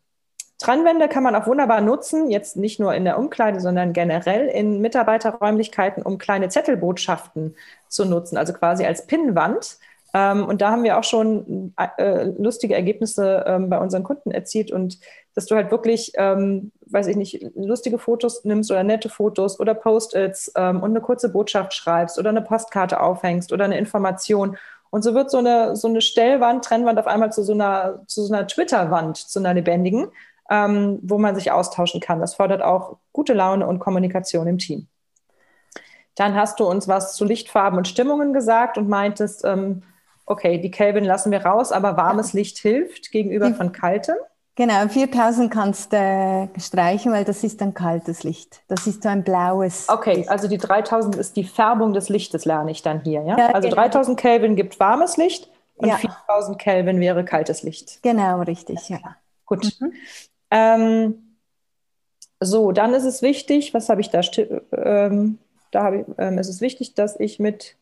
Trennwände kann man auch wunderbar nutzen, jetzt nicht nur in der Umkleide, sondern generell in Mitarbeiterräumlichkeiten, um kleine Zettelbotschaften zu nutzen, also quasi als Pinnwand. Ähm, und da haben wir auch schon äh, lustige Ergebnisse ähm, bei unseren Kunden erzielt und dass du halt wirklich, ähm, weiß ich nicht, lustige Fotos nimmst oder nette Fotos oder Post-its ähm, und eine kurze Botschaft schreibst oder eine Postkarte aufhängst oder eine Information und so wird so eine, so eine Stellwand, Trennwand auf einmal zu so einer, zu so einer Twitter-Wand, zu einer lebendigen, ähm, wo man sich austauschen kann. Das fördert auch gute Laune und Kommunikation im Team. Dann hast du uns was zu Lichtfarben und Stimmungen gesagt und meintest, ähm, okay, die Kelvin lassen wir raus, aber warmes Licht hilft gegenüber von kaltem. Genau, 4000 kannst du äh, streichen, weil das ist ein kaltes Licht. Das ist so ein blaues. Okay, Licht. also die 3000 ist die Färbung des Lichtes, lerne ich dann hier. Ja? ja also genau. 3000 Kelvin gibt warmes Licht und ja. 4000 Kelvin wäre kaltes Licht. Genau, richtig, ja. Gut. Mhm. Ähm, so, dann ist es wichtig, was habe ich da? Ähm, da habe ich, ähm, ist es wichtig, dass ich mit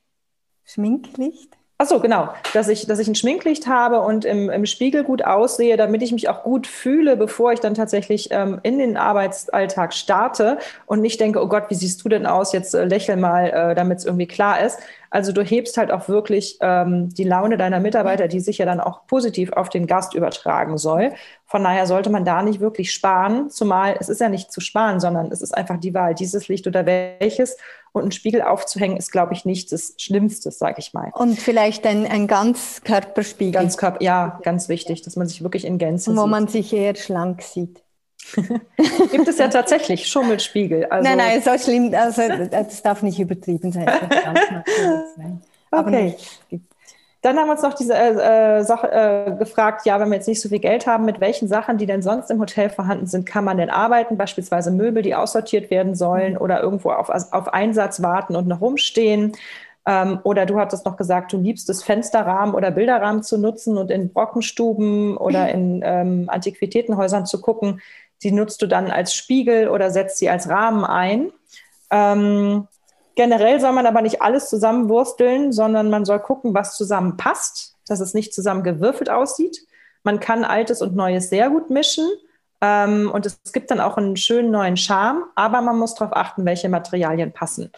Schminklicht Ach so, genau, dass ich, dass ich ein Schminklicht habe und im, im Spiegel gut aussehe, damit ich mich auch gut fühle, bevor ich dann tatsächlich ähm, in den Arbeitsalltag starte und nicht denke, oh Gott, wie siehst du denn aus? Jetzt äh, lächel mal, äh, damit es irgendwie klar ist. Also du hebst halt auch wirklich ähm, die Laune deiner Mitarbeiter, die sich ja dann auch positiv auf den Gast übertragen soll. Von daher sollte man da nicht wirklich sparen, zumal es ist ja nicht zu sparen, sondern es ist einfach die Wahl, dieses Licht oder welches. Und einen Spiegel aufzuhängen ist, glaube ich, nicht das Schlimmste, sage ich mal. Und vielleicht ein, ein Ganzkörperspiegel. Ganzkörper, ja, ganz wichtig, dass man sich wirklich in Gänze Wo sieht. man sich eher schlank sieht. Gibt es ja tatsächlich Schummelspiegel. Also nein, nein, so schlimm, also das darf nicht übertrieben sein. sein. okay. Dann haben wir uns noch diese äh, äh, Sache äh, gefragt, ja, wenn wir jetzt nicht so viel Geld haben, mit welchen Sachen, die denn sonst im Hotel vorhanden sind, kann man denn arbeiten? Beispielsweise Möbel, die aussortiert werden sollen oder irgendwo auf, auf Einsatz warten und noch rumstehen. Ähm, oder du hattest noch gesagt, du liebst es, Fensterrahmen oder Bilderrahmen zu nutzen und in Brockenstuben oder in ähm, Antiquitätenhäusern zu gucken. Die nutzt du dann als Spiegel oder setzt sie als Rahmen ein. Ähm, Generell soll man aber nicht alles zusammenwursteln, sondern man soll gucken, was zusammenpasst, dass es nicht zusammengewürfelt aussieht. Man kann Altes und Neues sehr gut mischen. Ähm, und es, gibt dann auch einen schönen neuen Charme, aber man muss darauf achten, welche Materialien passen.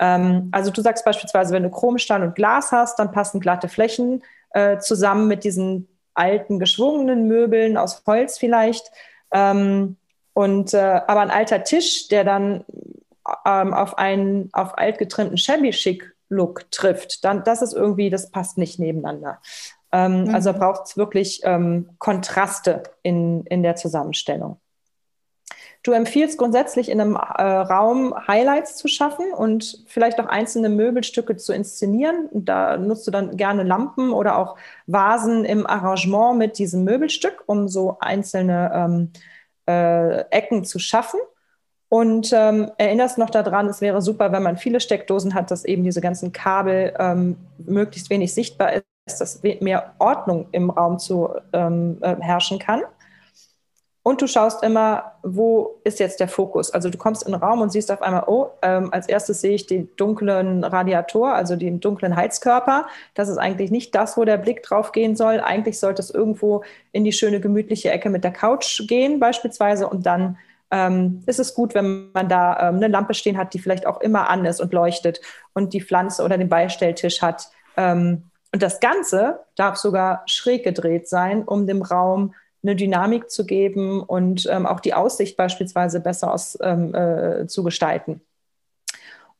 Ähm, also du sagst beispielsweise, wenn du Chromstahl und Glas hast, dann passen glatte Flächen äh, zusammen mit diesen alten geschwungenen Möbeln aus Holz vielleicht. Ähm, und äh, aber ein alter Tisch, der dann ähm, auf einen auf altgetrimmten Shabby Chic Look trifft, dann das ist irgendwie, das passt nicht nebeneinander. Ähm, mhm. Also braucht es wirklich ähm, Kontraste in, in der Zusammenstellung. Du empfiehlst grundsätzlich in einem äh, Raum Highlights zu schaffen und vielleicht auch einzelne Möbelstücke zu inszenieren. Da nutzt du dann gerne Lampen oder auch Vasen im Arrangement mit diesem Möbelstück, um so einzelne ähm, äh, Ecken zu schaffen. Und ähm, erinnerst noch daran, es wäre super, wenn man viele Steckdosen hat, dass eben diese ganzen Kabel ähm, möglichst wenig sichtbar ist, dass mehr Ordnung im Raum zu ähm, äh, herrschen kann. Und du schaust immer, wo ist jetzt der Fokus? Also du kommst in den Raum und siehst auf einmal, oh, ähm, als erstes sehe ich den dunklen Radiator, also den dunklen Heizkörper. Das ist eigentlich nicht das, wo der Blick drauf gehen soll. Eigentlich sollte es irgendwo in die schöne gemütliche Ecke mit der Couch gehen beispielsweise und dann ähm, ist es gut, wenn man da ähm, eine Lampe stehen hat, die vielleicht auch immer an ist und leuchtet und die Pflanze oder den Beistelltisch hat. Ähm, und das Ganze darf sogar schräg gedreht sein, um dem Raum eine Dynamik zu geben und ähm, auch die Aussicht beispielsweise besser aus, ähm, äh, zu gestalten.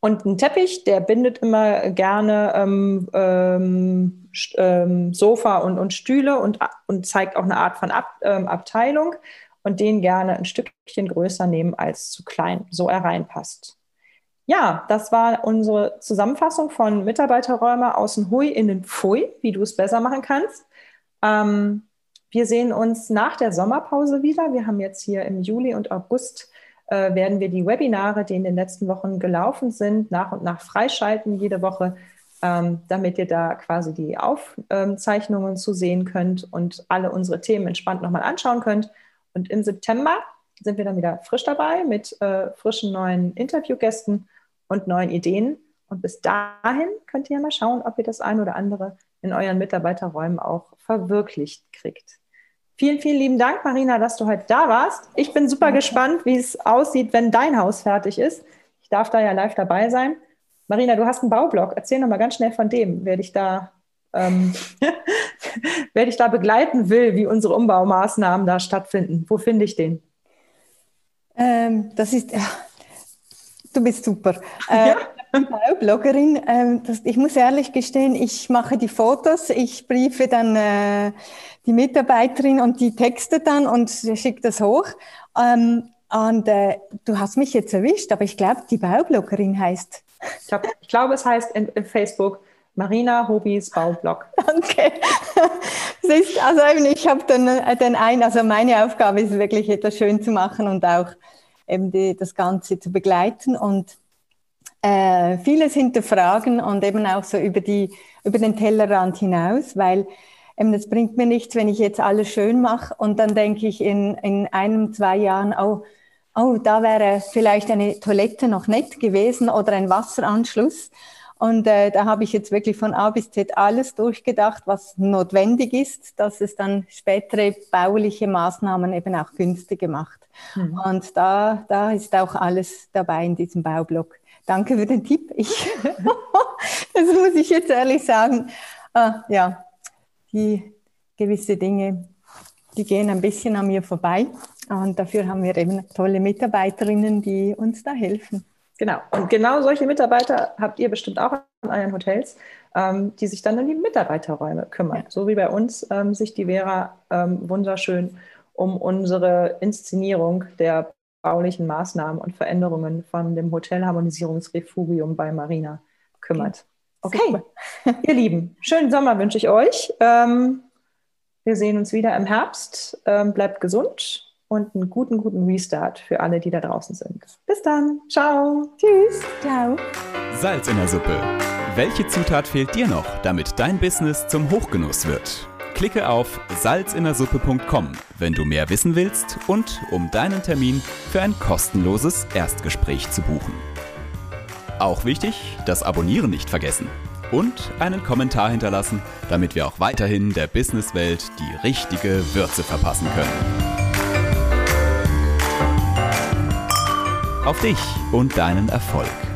Und ein Teppich, der bindet immer gerne ähm, ähm, ähm, Sofa und, und Stühle und, und zeigt auch eine Art von Ab, ähm, Abteilung und den gerne ein Stückchen größer nehmen als zu klein, so er reinpasst. Ja, das war unsere Zusammenfassung von Mitarbeiterräume außen Hui, innen Pfui, wie du es besser machen kannst. Ähm, wir sehen uns nach der Sommerpause wieder. Wir haben jetzt hier im Juli und August äh, werden wir die Webinare, die in den letzten Wochen gelaufen sind, nach und nach freischalten jede Woche, ähm, damit ihr da quasi die Aufzeichnungen zu sehen könnt und alle unsere Themen entspannt nochmal anschauen könnt. Und im September sind wir dann wieder frisch dabei mit äh, frischen neuen Interviewgästen und neuen Ideen. Und bis dahin könnt ihr ja mal schauen, ob ihr das ein oder andere in euren Mitarbeiterräumen auch verwirklicht kriegt. Vielen, vielen lieben Dank, Marina, dass du heute da warst. Ich bin super gespannt, wie es aussieht, wenn dein Haus fertig ist. Ich darf da ja live dabei sein. Marina, du hast einen Baublock. Erzähl noch mal ganz schnell von dem. Werde ich da ähm, wer dich da begleiten will, wie unsere Umbaumaßnahmen da stattfinden, wo finde ich den? Ähm, das ist, ja, du bist super. Äh, ja. Bloggerin. Ähm, das, ich muss ehrlich gestehen, ich mache die Fotos, ich briefe dann äh, die Mitarbeiterin und die Texte dann und schicke das hoch. Ähm, und äh, du hast mich jetzt erwischt, aber ich glaube, die Baubloggerin heißt. Ich, glaub, ich glaube, es heißt in, in Facebook Marina Hobbys Baublog. Okay. Siehst, also eben, ich habe dann äh, den ein, also meine Aufgabe ist wirklich etwas schön zu machen und auch eben die, das Ganze zu begleiten und äh, vieles hinterfragen und eben auch so über die über den Tellerrand hinaus, weil eben das bringt mir nichts, wenn ich jetzt alles schön mache und dann denke ich in, in einem, zwei Jahren, oh, oh, da wäre vielleicht eine Toilette noch nett gewesen oder ein Wasseranschluss. Und äh, da habe ich jetzt wirklich von A bis Z alles durchgedacht, was notwendig ist, dass es dann spätere bauliche Maßnahmen eben auch günstiger macht. Mhm. Und da, da ist auch alles dabei in diesem Baublock. Danke für den Tipp. Ich, das muss ich jetzt ehrlich sagen. Ah, ja, die gewisse Dinge, die gehen ein bisschen an mir vorbei. Und dafür haben wir eben tolle Mitarbeiterinnen, die uns da helfen. Genau. Und genau solche Mitarbeiter habt ihr bestimmt auch in euren Hotels, ähm, die sich dann um die Mitarbeiterräume kümmern. So wie bei uns ähm, sich die Vera ähm, wunderschön um unsere Inszenierung der baulichen Maßnahmen und Veränderungen von dem Hotelharmonisierungsrefugium bei Marina kümmert. Okay, ihr Lieben, schönen Sommer wünsche ich euch. Ähm, wir sehen uns wieder im Herbst. Ähm, bleibt gesund und einen guten, guten Restart für alle, die da draußen sind. Bis dann. Ciao. Tschüss. Ciao. Salz in der Suppe. Welche Zutat fehlt dir noch, damit dein Business zum Hochgenuss wird? Klicke auf salzinnersuppe.com, wenn du mehr wissen willst und um deinen Termin für ein kostenloses Erstgespräch zu buchen. Auch wichtig, das Abonnieren nicht vergessen und einen Kommentar hinterlassen, damit wir auch weiterhin der Businesswelt die richtige Würze verpassen können. Auf dich und deinen Erfolg.